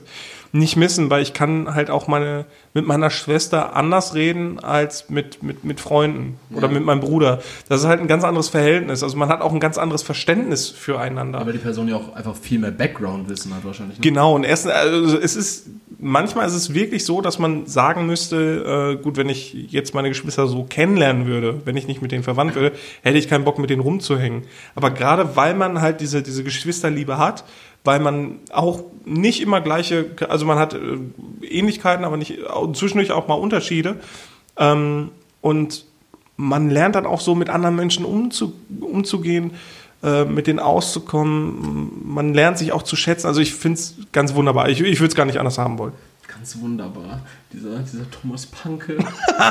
nicht missen, weil ich kann halt auch meine mit meiner Schwester anders reden als mit mit mit Freunden oder Ja. mit meinem Bruder. Das ist halt ein ganz anderes Verhältnis. Also man hat auch ein ganz anderes Verständnis füreinander. Aber die Person ja auch einfach viel mehr Background-Wissen hat wahrscheinlich. Ne? Genau, und erst, also es ist, manchmal ist es wirklich so, dass man sagen müsste, äh, gut, wenn ich jetzt meine Geschwister so kennenlernen würde, wenn ich nicht mit denen verwandt würde, hätte ich keinen Bock, mit denen rumzuhängen. Aber gerade weil man halt diese, diese Geschwisterliebe hat, weil man auch nicht immer gleiche, also man hat äh, Ähnlichkeiten, aber nicht, zwischendurch auch mal Unterschiede. Ähm, und man lernt dann auch so mit anderen Menschen umzu, umzugehen, äh, mit denen auszukommen. Man lernt sich auch zu schätzen. Also ich finde es ganz wunderbar. Ich, ich würde es gar nicht anders haben wollen. Ganz wunderbar. Dieser, dieser Thomas Panke.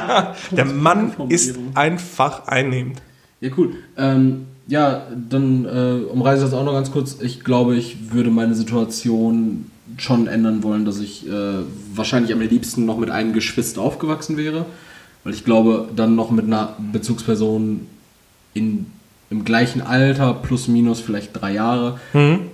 <laughs> Der Mann ist einfach einnehmend. Ja, cool. Ähm, ja, dann äh, umreiße ich das auch noch ganz kurz. Ich glaube, ich würde meine Situation schon ändern wollen, dass ich äh, wahrscheinlich am liebsten noch mit einem Geschwister aufgewachsen wäre. Weil ich glaube, dann noch mit einer Bezugsperson in, im gleichen Alter, plus minus vielleicht drei Jahre.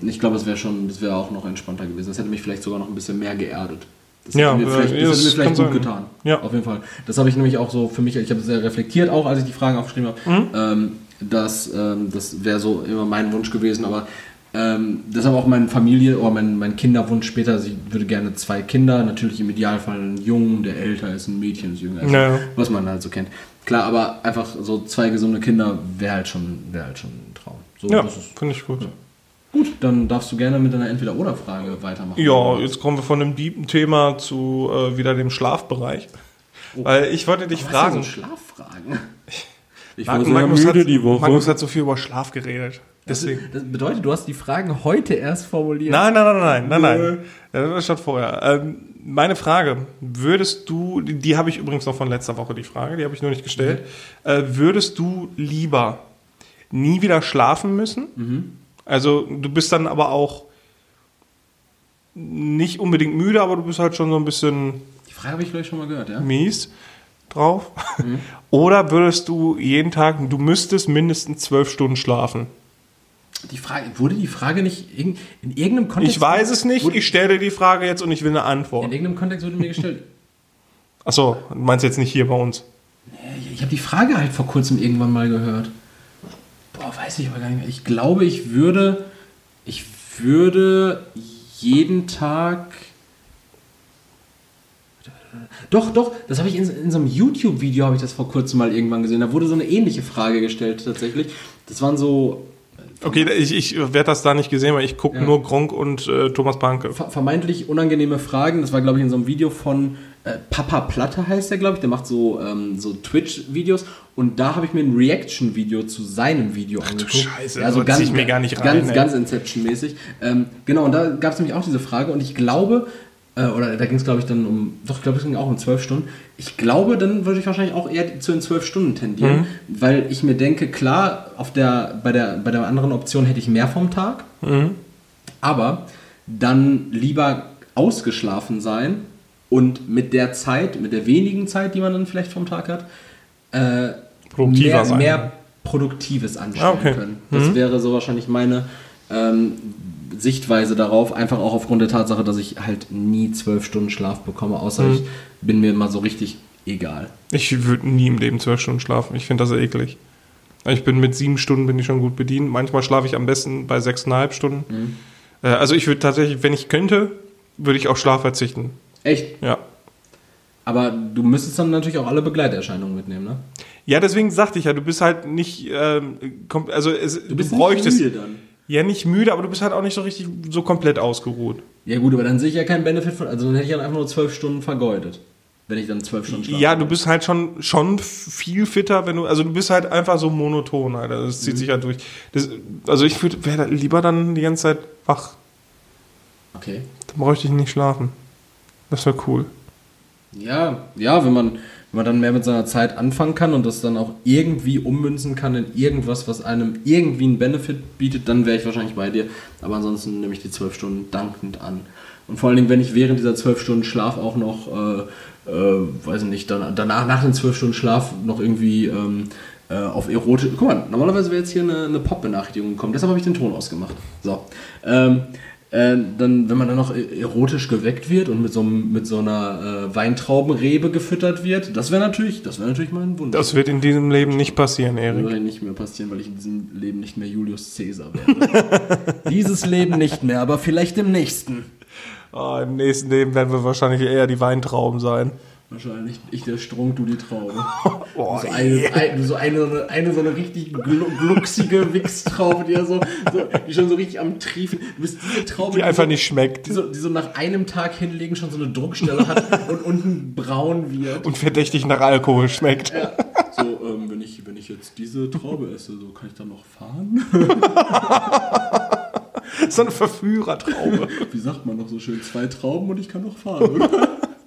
Ich glaube, das wäre schon, das wäre auch noch entspannter gewesen. Das hätte mich vielleicht sogar noch ein bisschen mehr geerdet. Das Ja, hätte mir äh, vielleicht, ja, das hätte mir vielleicht gut sein. getan. Ja. Auf jeden Fall. Das habe ich nämlich auch so für mich, ich habe sehr reflektiert auch, als ich die Fragen aufgeschrieben habe. Mhm. Ähm, das ähm, das wäre so immer mein Wunsch gewesen, aber ähm, deshalb auch meine Familie oder mein, mein Kinderwunsch später. Also ich würde gerne zwei Kinder, natürlich im Idealfall einen Jungen, der älter ist, ein Mädchen, das jünger ist, Ja, ja. was man halt so kennt. Klar, aber einfach so zwei gesunde Kinder wäre halt schon, wäre halt schon ein Traum. So, Ja, das ist finde ich gut. gut. Dann darfst du gerne mit deiner Entweder-Oder-Frage weitermachen. Ja, jetzt kommen wir von einem deepen Thema zu äh, wieder dem Schlafbereich. Weil ich wollte dich Was fragen. So Schlaffragen. Ich Mag- war sehr Magnus, müde hat, die Woche. Magnus hat so viel über Schlaf geredet. Das, Deswegen. das bedeutet, du hast die Fragen heute erst formuliert. Nein, nein, nein, nein, nein, nein. Das war schon vorher. Ähm, meine Frage, würdest du, die, die habe ich übrigens noch von letzter Woche, die Frage, die habe ich nur nicht gestellt. Äh, würdest du lieber nie wieder schlafen müssen? Also du bist dann aber auch nicht unbedingt müde, aber du bist halt schon so ein bisschen Die Frage habe ich, glaube ich, schon mal gehört, ja? mies drauf. <laughs> Oder würdest du jeden Tag, du müsstest mindestens zwölf Stunden schlafen? Die Frage, wurde die Frage nicht in, in irgendeinem Kontext... Ich weiß es nicht, ich stelle die Frage jetzt und ich will eine Antwort. in irgendeinem Kontext wurde mir gestellt. Achso, du meinst jetzt nicht hier bei uns? Ich, ich habe die Frage halt vor kurzem irgendwann mal gehört. Boah, weiß ich aber gar nicht mehr. Ich glaube, ich würde... Ich würde jeden Tag... Doch, doch, das habe ich in, in so einem YouTube-Video, habe ich das vor kurzem mal irgendwann gesehen. Da wurde so eine ähnliche Frage gestellt tatsächlich. Das waren so Okay, ich, ich werde das da nicht gesehen, weil ich gucke Ja. nur Gronk und äh, Thomas Panke. ver- vermeintlich unangenehme Fragen. Das war, glaube ich, in so einem Video von äh, Papa Platte heißt der, glaube ich. Der macht so, ähm, so Twitch-Videos. Und da habe ich mir ein Reaction-Video zu seinem Video angeguckt. Scheiße, also so ganz, ich mir gar nicht rein, Ganz, ey. ganz Inception-mäßig. Ähm, genau, und da gab es nämlich auch diese Frage. Und ich glaube, äh, oder da ging es, glaube ich, dann um, doch, ich glaube, es ging auch um zwölf Stunden. Ich glaube, dann würde ich wahrscheinlich auch eher zu den zwölf Stunden tendieren, Mhm. weil ich mir denke, klar, auf der, bei, der, bei der anderen Option hätte ich mehr vom Tag, aber dann lieber ausgeschlafen sein und mit der Zeit, mit der wenigen Zeit, die man dann vielleicht vom Tag hat, äh, mehr, mehr Produktives anstellen Ah, okay. können. Das wäre so wahrscheinlich meine ähm, Sichtweise darauf, einfach auch aufgrund der Tatsache, dass ich halt nie zwölf Stunden Schlaf bekomme, außer Mhm. ich bin mir mal so richtig egal. Ich würde nie im Leben zwölf Stunden schlafen. Ich finde das eklig. Ich bin mit sieben Stunden bin ich schon gut bedient. Manchmal schlafe ich am besten bei sechseinhalb Stunden. Äh, also ich würde tatsächlich, wenn ich könnte, würde ich auf Schlaf verzichten. Echt? Ja. Aber du müsstest dann natürlich auch alle Begleiterscheinungen mitnehmen, ne? Ja, deswegen sagte ich ja, du bist halt nicht, ähm, also es, du, bist bräuchtest nicht müde dann. Ja nicht müde, aber du bist halt auch nicht so richtig so komplett ausgeruht. Ja gut, aber dann sehe ich ja keinen Benefit von, also dann hätte ich dann einfach nur zwölf Stunden vergeudet. Wenn ich dann zwölf Stunden schlafe. Ja, du bist halt schon, schon viel fitter, wenn du, also du bist halt einfach so monoton, Alter. Das zieht sich halt durch. Das, also ich würde, wäre lieber dann die ganze Zeit wach. Okay. Dann bräuchte ich nicht schlafen. Das wäre cool. Ja, ja, wenn man, man dann mehr mit seiner Zeit anfangen kann und das dann auch irgendwie ummünzen kann in irgendwas, was einem irgendwie einen Benefit bietet, dann wäre ich wahrscheinlich bei dir. Aber ansonsten nehme ich die zwölf Stunden dankend an. Und vor allen Dingen, wenn ich während dieser zwölf Stunden Schlaf auch noch, äh, äh, weiß ich nicht, dann, danach, nach den zwölf Stunden Schlaf noch irgendwie ähm, äh, auf erotisch. Guck mal, normalerweise wäre jetzt hier eine, eine Pop-Benachrichtigung gekommen, deshalb habe ich den Ton ausgemacht. So. Ähm, äh, dann, wenn man dann noch e- erotisch geweckt wird und mit so, mit so einer äh, Weintraubenrebe gefüttert wird, das wäre natürlich, das wäre natürlich mein Wunsch. Das wird in diesem Leben nicht passieren, Das Erik. würde nicht mehr passieren, weil ich in diesem Leben nicht mehr Julius Caesar werde. <laughs> Dieses Leben nicht mehr, aber vielleicht im nächsten. Oh, Im nächsten Leben werden wir wahrscheinlich eher die Weintrauben sein. Wahrscheinlich ich der Strunk, du die Traube. <laughs> Oh, so, eine, ein, so eine, eine so eine richtig glu glucksige Wichstraube, die, ja so, so, die schon so richtig am Triefen. Du bist diese Traube, Die einfach so, nicht schmeckt Die so, die so nach einem Tag hinlegen schon so eine Druckstelle hat <laughs> und unten braun wird. und verdächtig nach Alkohol schmeckt. So, ähm, wenn, ich, wenn ich jetzt diese Traube esse, so kann ich dann noch fahren? <laughs> So eine Verführertraube. Wie sagt man noch so schön? Zwei Trauben und ich kann noch fahren.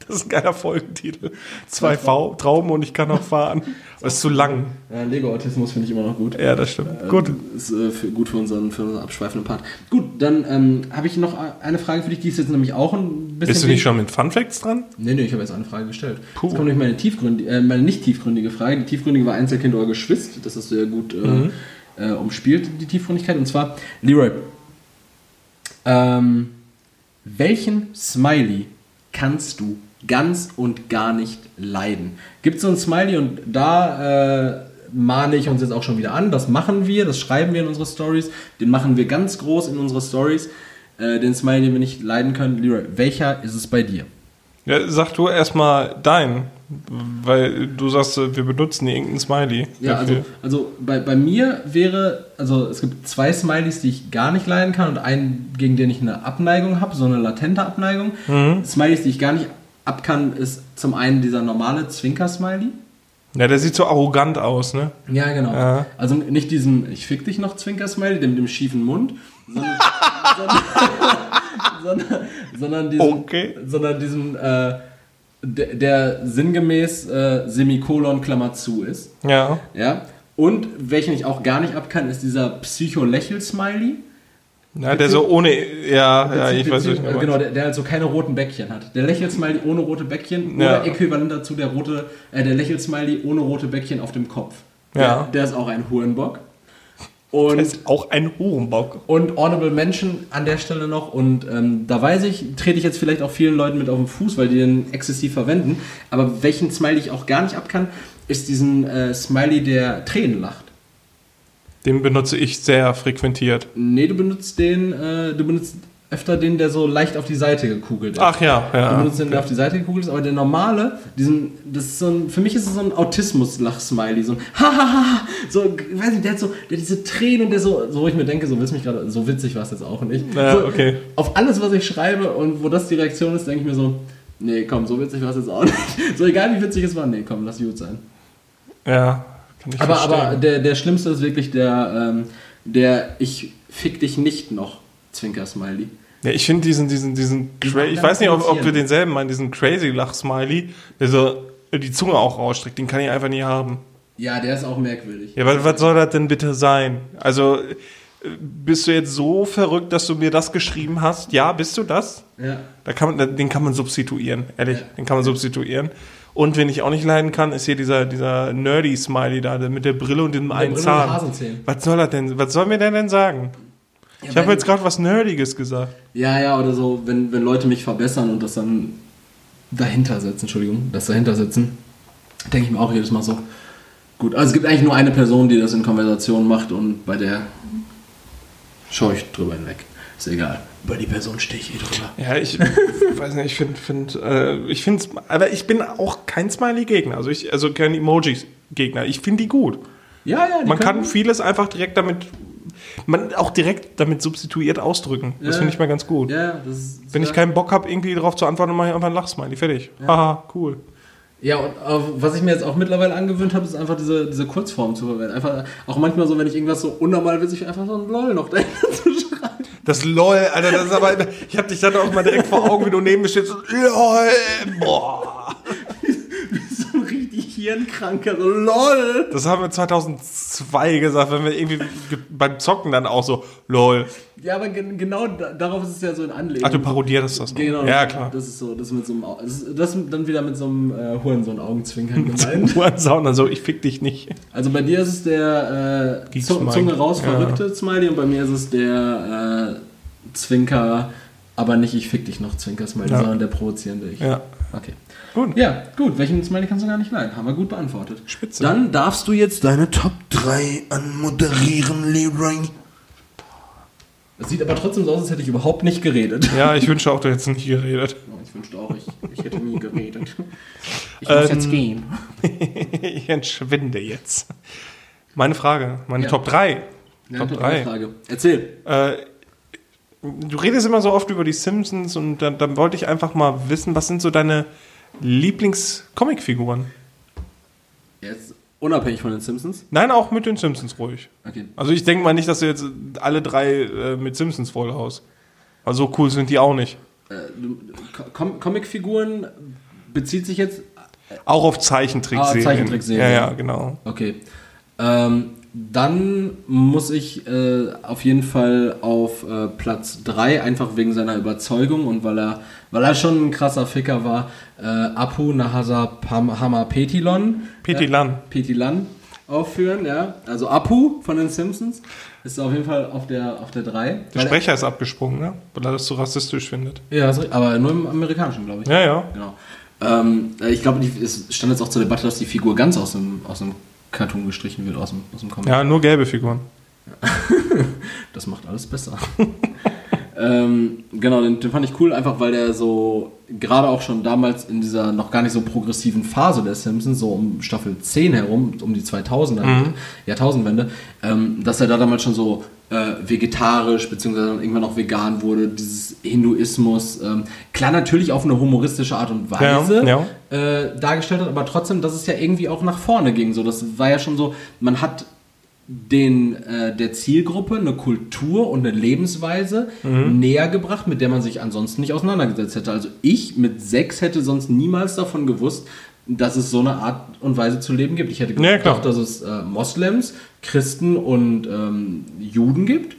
Das ist ein geiler Folgentitel. Zwei v Trauben und ich kann noch fahren. Das ist zu lang. Ja, Lego-Autismus finde ich immer noch gut. Ja, das stimmt. Gut. Ist äh, für, gut für unseren, für unseren abschweifenden Part. Gut, dann ähm, habe ich noch eine Frage für dich, die ist jetzt nämlich auch ein bisschen. Bist du nicht schon mit Fun Facts dran? Nee, nee, ich habe jetzt eine Frage gestellt. Puh. Jetzt kommt nämlich meine, tiefgründige, äh, meine nicht tiefgründige Frage. Die tiefgründige war Einzelkind oder Geschwist. Das hast du ja gut äh, äh, umspielt, die Tiefgründigkeit. Und zwar, Leroy, ähm, welchen Smiley kannst du ganz und gar nicht leiden. Gibt so ein Smiley und da äh, mahne ich uns jetzt auch schon wieder an. Das machen wir, das schreiben wir in unsere Stories. Den machen wir ganz groß in unsere Stories. Äh, den Smiley, den wir nicht leiden können. Leroy, welcher ist es bei dir? Ja, sag du erstmal dein, weil du sagst, äh, wir benutzen irgendeinen Smiley. Ja, also, also bei, bei mir wäre, also es gibt zwei Smileys, die ich gar nicht leiden kann und einen, gegen den ich eine Abneigung habe, so eine latente Abneigung. Smileys, die ich gar nicht ab kann, ist zum einen dieser normale Zwinker-Smiley. Ja, der sieht so arrogant aus, ne? Ja, genau. Ja. Also nicht diesen Ich fick dich noch Zwinker-Smiley, dem, dem schiefen Mund, sondern, <laughs> sondern, sondern, diesen, Okay. sondern diesen äh, der, der sinngemäß äh, Semikolon Klammer zu ist. Ja. Ja. Und welchen ich auch gar nicht ab kann, ist dieser Psycho-Lächel-Smiley. Ja, der so ohne, ja, ja, ich weiß nicht. Genau, der, der halt so keine roten Bäckchen hat. Der Lächel-Smiley ohne rote Bäckchen Ja. oder äquivalent dazu der rote, äh, der Lächel-Smiley ohne rote Bäckchen auf dem Kopf. Ja. Der, der ist auch ein Hurenbock. Und Der ist auch ein Hurenbock. und Honorable Mention an der Stelle noch. Und ähm, da weiß ich, trete ich jetzt vielleicht auch vielen Leuten mit auf den Fuß, weil die den exzessiv verwenden. Aber welchen Smiley ich auch gar nicht ab kann, ist diesen äh, Smiley, der Tränen lacht. Den benutze ich sehr frequentiert. Nee, du benutzt den, äh, du benutzt öfter den, der so leicht auf die Seite gekugelt ist. Ach ja, Du ja. benutzt den, der auf die Seite gekugelt ist, aber der normale, diesen, das ist so ein, für mich ist es so ein Autismus-Lach-Smiley, so ein Hahaha, so, ich weiß nicht, der hat so, der hat diese Tränen und der so, so wo ich mir denke, so willst mich gerade, so witzig war es jetzt auch nicht. Ja, so, okay. Auf alles, was ich schreibe und wo das die Reaktion ist, denke ich mir so, nee, komm, so witzig war es jetzt auch <laughs> nicht. So egal wie witzig es war, nee, komm, lass gut sein. Ja, kann ich Aber, verstehen. aber der, der Schlimmste ist wirklich der, ähm, der Ich fick dich nicht noch Zwinker-Smiley. Ja, ich finde diesen, diesen, diesen, ich ganz weiß nicht, ob, ob wir denselben meinen, diesen crazy Lach-Smiley, der so die Zunge auch rausstreckt, den kann ich einfach nie haben. Ja, der ist auch merkwürdig. Ja, weil, was soll das denn bitte sein? Also, äh, bist du jetzt so verrückt, dass du mir das geschrieben hast? Ja, bist du das? Ja. Da kann man, den kann man substituieren, ehrlich, Ja. den kann man substituieren. Und wen ich auch nicht leiden kann, ist hier dieser, dieser nerdy Smiley da, mit der Brille und dem einen Brille Zahn. Was soll das denn? Was soll mir der denn sagen? ich habe jetzt gerade was Nerdiges gesagt. Ja, ja, oder so, wenn, wenn Leute mich verbessern und das dann dahinter setzen, Entschuldigung, das dahinter setzen, denke ich mir auch jedes Mal so, gut, also es gibt eigentlich nur eine Person, die das in Konversation macht und bei der schaue ich drüber hinweg. Ist egal. Bei die Person stehe ich eh drüber. Ja, ich <laughs> weiß nicht, ich finde, find, äh, ich finde, aber ich bin auch kein Smiley-Gegner, also ich, also kein Emoji-Gegner. Ich finde die gut. Ja, ja, die Man kann vieles einfach direkt damit, man auch direkt damit substituiert ausdrücken. Das Ja. finde ich mal ganz gut. Ja, das ist. Wenn ich keinen Bock habe, irgendwie darauf zu antworten, mache ich einfach ein Lachsmiley. Fertig. Haha, cool. Ja, und was ich mir jetzt auch mittlerweile angewöhnt habe, ist einfach diese, diese Kurzform zu verwenden. Einfach auch manchmal so, wenn ich irgendwas so unnormal witzig einfach so ein LOL noch <laughs> dahinter zu. Das LOL, Alter, das ist aber. Ich hab dich dann auch mal direkt vor Augen, wie du neben mir stehst. LOL, boah. Hirnkranker, so LOL. Das haben wir 2002 gesagt, wenn wir irgendwie ge- beim Zocken dann auch so, LOL. Ja, aber gen genau da, darauf ist es ja so ein Anlegen. Ach, du parodierst das noch. Genau, Ja, klar. Das ist so, das mit so einem, das ist, das dann wieder mit so einem äh, Hurensohn-Augenzwinkern gemeint. <laughs> Hurensohn, also ich fick dich nicht. Also bei dir ist es der äh. Zunge raus Ja. verrückte Smiley und bei mir ist es der äh, Zwinker, aber nicht ich fick dich noch Zwinker Smiley, Ja. sondern der provozierende ich. Ja. Okay. Gut. Ja, gut. Welchen Smiley kannst du gar nicht leiden? Haben wir gut beantwortet. Spitze. Dann darfst du jetzt Deine Top 3 anmoderieren, Leroy. Es sieht aber trotzdem so aus, als hätte ich überhaupt nicht geredet. Ja, ich wünsche auch, du hättest nicht geredet. Ich wünschte auch, ich, ich hätte nie geredet. Ich muss muss jetzt gehen. <laughs> ich entschwinde jetzt. Meine Frage, meine Ja. Top 3. Ja, Top Top 3. Frage. Erzähl. Äh, du redest immer so oft über die Simpsons und dann, dann wollte ich einfach mal wissen, was sind so deine Lieblings-Comic-Figuren? Jetzt unabhängig von den Simpsons. Nein, auch mit den Simpsons ruhig. Okay. Also ich denke mal nicht, dass du jetzt alle drei äh, mit Simpsons vollhaust. Also so cool sind die auch nicht. Äh, Com Comicfiguren bezieht sich jetzt. Auch auf Zeichentrickserien. Ah, Zeichentrickserien. Ja, ja, genau. Okay. Ähm, dann muss ich äh, auf jeden Fall auf äh, Platz 3, einfach wegen seiner Überzeugung und weil er, weil er schon ein krasser Ficker war, äh, Apu Nahasa Hama Petilon. Petilan. Äh, Petilan. aufführen, ja. Also Apu von den Simpsons ist auf jeden Fall auf der auf der 3. Der Sprecher ist abgesprungen, ne? Weil er das so rassistisch findet. Ja, aber nur im amerikanischen, glaube ich. Ja, ja. Genau. Ähm, ich glaube, es stand jetzt auch zur Debatte, dass die Figur ganz aus dem, aus dem Cartoon gestrichen wird, aus dem, aus dem Comic. Ja, nur gelbe Figuren. <laughs> Das macht alles besser. <laughs> ähm, genau, den, den fand ich cool, einfach weil der so, gerade auch schon damals in dieser noch gar nicht so progressiven Phase der Simpsons, so um Staffel 10 herum, um die 2000er, Jahrtausendwende, ähm, dass er da damals schon so äh, vegetarisch, beziehungsweise irgendwann auch vegan wurde, dieses Hinduismus, ähm, klar natürlich auf eine humoristische Art und Weise Ja, Äh, dargestellt hat, aber trotzdem, dass es ja irgendwie auch nach vorne ging. So, das war ja schon so, man hat den äh, der Zielgruppe eine Kultur und eine Lebensweise näher gebracht, mit der man sich ansonsten nicht auseinandergesetzt hätte. Also ich mit sechs hätte sonst niemals davon gewusst, dass es so eine Art und Weise zu leben gibt. Ich hätte Ja, gedacht, klar. dass es äh, Moslems, Christen und ähm, Juden gibt.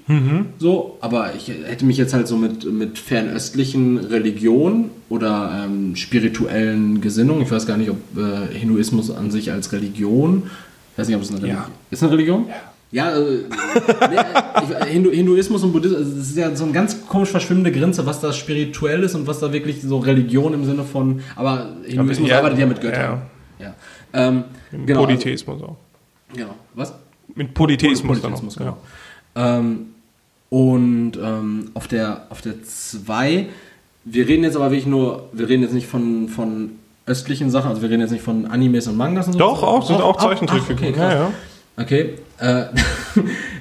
So, aber ich hätte mich jetzt halt so mit, mit fernöstlichen Religionen oder ähm, spirituellen Gesinnungen, ich weiß gar nicht, ob äh, Hinduismus an sich als Religion, ich weiß nicht, ob es eine Religion ist. eine Religion? Ja. Ja, äh, nee, Hindu, Hinduismus und Buddhismus, also das ist ja so eine ganz komisch verschwimmende Grenze, was da spirituell ist und was da wirklich so Religion im Sinne von, aber Hinduismus ja, arbeitet ja mit Göttern. Ja. Ähm, genau, Polytheismus auch. Also, genau. Was? Mit Polytheismus, dann Polytheismus, auch. genau. Ähm, und ähm, auf der auf der 2, wir reden jetzt aber wirklich nur, wir reden jetzt nicht von, von östlichen Sachen, also wir reden jetzt nicht von Animes und Mangas und so. Doch, auch, sind auch ach, Zeichentrickfiguren. okay, ja, ja. Okay, äh,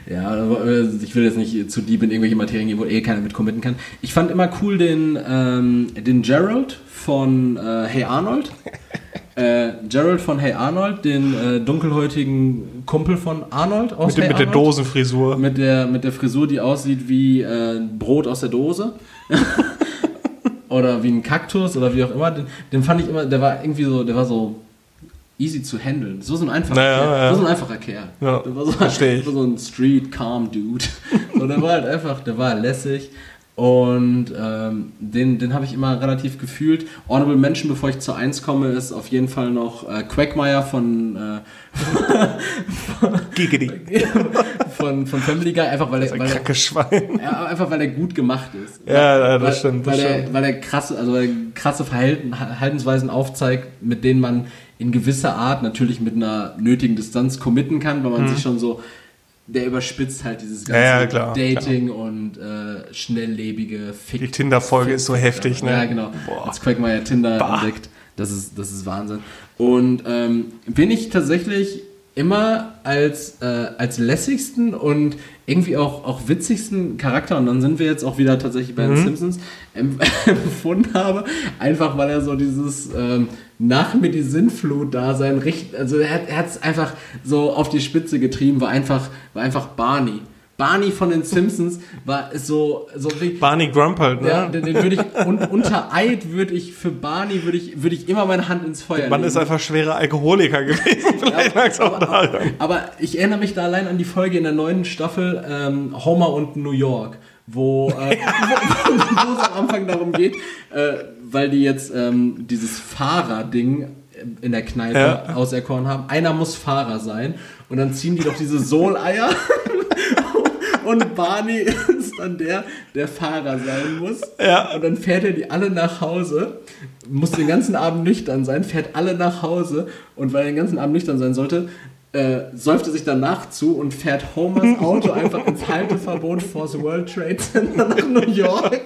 <laughs> ja, aber, äh, ich will jetzt nicht zu deep in irgendwelche Materien gehen, wo eh keiner mit committen kann. Ich fand immer cool den, ähm, den Gerald von äh, Hey Arnold. <laughs> äh, Gerald von Hey Arnold, den äh, dunkelhäutigen Kumpel von Arnold aus Mit, hey mit der Arnold. Dosenfrisur. Mit der, mit der Frisur, die aussieht wie äh, Brot aus der Dose. <laughs> oder wie ein Kaktus oder wie auch immer. Den, den fand ich immer, der war irgendwie so, der war so easy zu handeln. So so ein einfacher Naja, Kerl. ja. So so ein einfacher Kerl. Ja, der war so, der war so ein Street calm Dude. so, der war halt einfach, der war lässig. Und ähm, den, den habe ich immer relativ gefühlt. Honorable Mention, bevor ich zur 1 komme, ist auf jeden Fall noch äh, Quagmire von, äh, <laughs> von, von Family Guy, einfach weil er, weil er, Kranke Schwein. Ja, einfach weil er gut gemacht ist. Ja, ja, das weil, stimmt, das weil, er, stimmt. weil er krasse, also weil er krasse Verhalten, Verhaltensweisen aufzeigt, mit denen man in gewisser Art natürlich mit einer nötigen Distanz committen kann, weil man sich schon so, der überspitzt halt dieses ganze Mhm. Ja, ja, klar, Dating und äh, schnelllebige Fick. Die Tinder-Folge ist so heftig, ne? Ja, genau. Boah. Als Quagmire Tinder Bah. entdeckt. Das ist, das ist Wahnsinn. Und ähm, bin ich tatsächlich immer als, äh, als lässigsten und irgendwie auch, auch witzigsten Charakter, und dann sind wir jetzt auch wieder tatsächlich bei den Mhm. Simpsons, empf- <laughs> empfunden habe, einfach weil er so dieses ähm, nach mir die Sinnflut da sein, also er hat es einfach so auf die Spitze getrieben, war einfach, war einfach Barney. Barney von den Simpsons war so, so wie, Barney Grump halt, ne? ja, den, den würde ich un, unter Eid würde ich für Barney würde ich würde ich immer meine Hand ins Feuer Man legen. ist einfach schwerer Alkoholiker gewesen. <laughs> Vielleicht lag es auch daran. aber ich erinnere mich da allein an die Folge in der neunten Staffel ähm, Homer und New York, wo, äh, <laughs> wo, wo es am Anfang darum geht, äh, weil die jetzt ähm, dieses Fahrer-Ding in der Kneipe Ja. auserkoren haben. Einer muss Fahrer sein und dann ziehen die doch diese Soleier <laughs> und Barney ist dann der, der Fahrer sein muss. Ja. Und dann fährt er die alle nach Hause, muss den ganzen Abend nüchtern sein, fährt alle nach Hause und weil er den ganzen Abend nüchtern sein sollte, äh, säuft er sich danach zu und fährt Homers Auto <laughs> einfach ins Halteverbot vor das World Trade Center nach New York.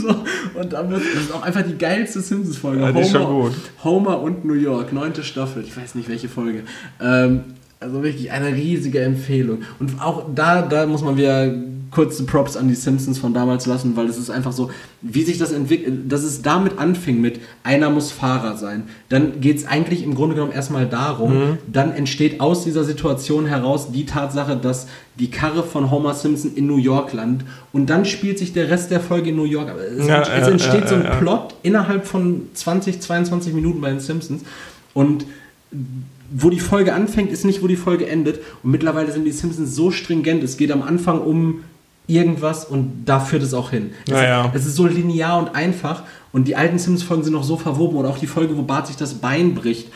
<laughs> so, und dann wird das ist auch einfach die geilste Simpsons-Folge. Ja, die ist schon gut. Homer und New York, neunte Staffel, ich weiß nicht welche Folge. Ähm, also wirklich eine riesige Empfehlung. Und auch da, da muss man wieder kurze Props an die Simpsons von damals lassen, weil es ist einfach so, wie sich das entwickelt, dass es damit anfing mit, einer muss Fahrer sein. Dann geht es eigentlich im Grunde genommen erstmal darum, Mhm. dann entsteht aus dieser Situation heraus die Tatsache, dass die Karre von Homer Simpson in New York landet und dann spielt sich der Rest der Folge in New York. Es, Ja, ent- es ja, entsteht ja, so ein. Plot innerhalb von 20, 22 Minuten bei den Simpsons und wo die Folge anfängt, ist nicht, wo die Folge endet. Und mittlerweile sind die Simpsons so stringent. Es geht am Anfang um irgendwas und da führt es auch hin. Es, Ja, ja. es ist so linear und einfach. Und die alten Simpsons-Folgen sind noch so verwoben. Oder auch die Folge, wo Bart sich das Bein bricht.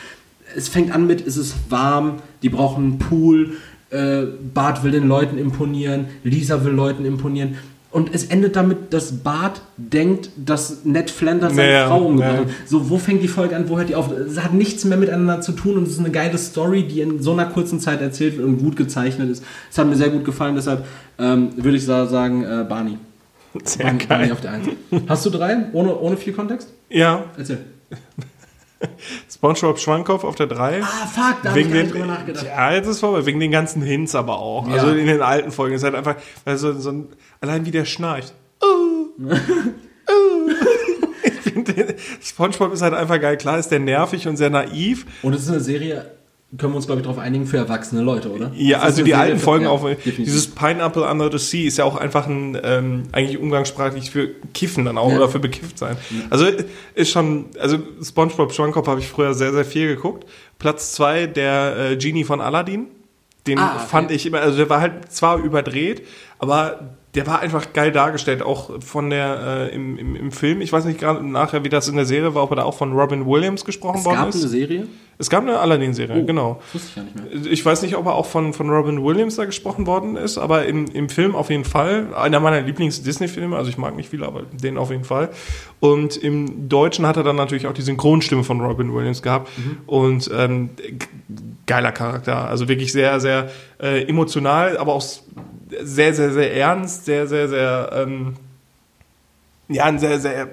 es fängt an mit, es ist warm, die brauchen einen Pool, äh, Bart will den Leuten imponieren, Lisa will Leuten imponieren. Und es endet damit, dass Bart denkt, dass Ned Flanders seine Ja, Frau umgebracht hat. So, wo fängt die Folge an, wo hört die auf? Es hat nichts mehr miteinander zu tun und es ist eine geile Story, die in so einer kurzen Zeit erzählt wird und gut gezeichnet ist. Es hat mir sehr gut gefallen, deshalb ähm, würde ich sa- sagen, äh, Barney. Sehr Barney, Barney geil. auf der Eins. Hast du drei? Ohne, ohne viel Kontext? Ja, Erzähl. <laughs> SpongeBob Schwankopf auf der 3. Ah, fuck, da habe ich den, drüber nachgedacht. ja, jetzt ist vorbei. Wegen den ganzen Hints aber auch. Ja. Also in den alten Folgen ist halt einfach, also so ein, allein wie der schnarcht. Uh, <laughs> uh. <laughs> ich finde, SpongeBob ist halt einfach geil. Klar ist der nervig und sehr naiv. Und es ist eine Serie, können wir uns, glaube ich, darauf einigen, für erwachsene Leute, oder? Ja, also die alten Folgen ja, auch. definitiv. Dieses Pineapple Under the Sea ist ja auch einfach ein, ähm, eigentlich umgangssprachlich für Kiffen dann auch Ja. oder für bekifft sein. Also ist schon, also SpongeBob Schwammkopf habe ich früher sehr, sehr viel geguckt. Platz zwei der äh, Genie von Aladdin. Den Ah, okay. fand ich immer, also der war halt zwar überdreht, aber der war einfach geil dargestellt, auch von der äh, im, im, im Film. Ich weiß nicht gerade nachher, wie das in der Serie war, ob er da auch von Robin Williams gesprochen es worden gab ist. eine Serie? Es gab eine Aladdin-Serie, Oh, genau. Wusste ich ja nicht mehr. Ich weiß nicht, ob er auch von, von Robin Williams da gesprochen worden ist, aber im, im Film auf jeden Fall. Einer meiner Lieblings-Disney-Filme, also ich mag nicht viele, aber den auf jeden Fall. Und im Deutschen hat er dann natürlich auch die Synchronstimme von Robin Williams gehabt. Und ähm, geiler Charakter. Also wirklich sehr, sehr äh, emotional, aber auch sehr, sehr, sehr ernst, sehr, sehr, sehr, ähm, ja, ein sehr, sehr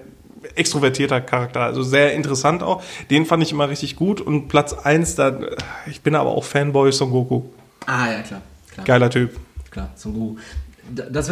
extrovertierter Charakter, also sehr interessant auch. Den fand ich immer richtig gut und Platz eins da, ich bin aber auch Fanboy Son Goku. Ah, ja, klar. Klar, Geiler Typ. klar Son Goku.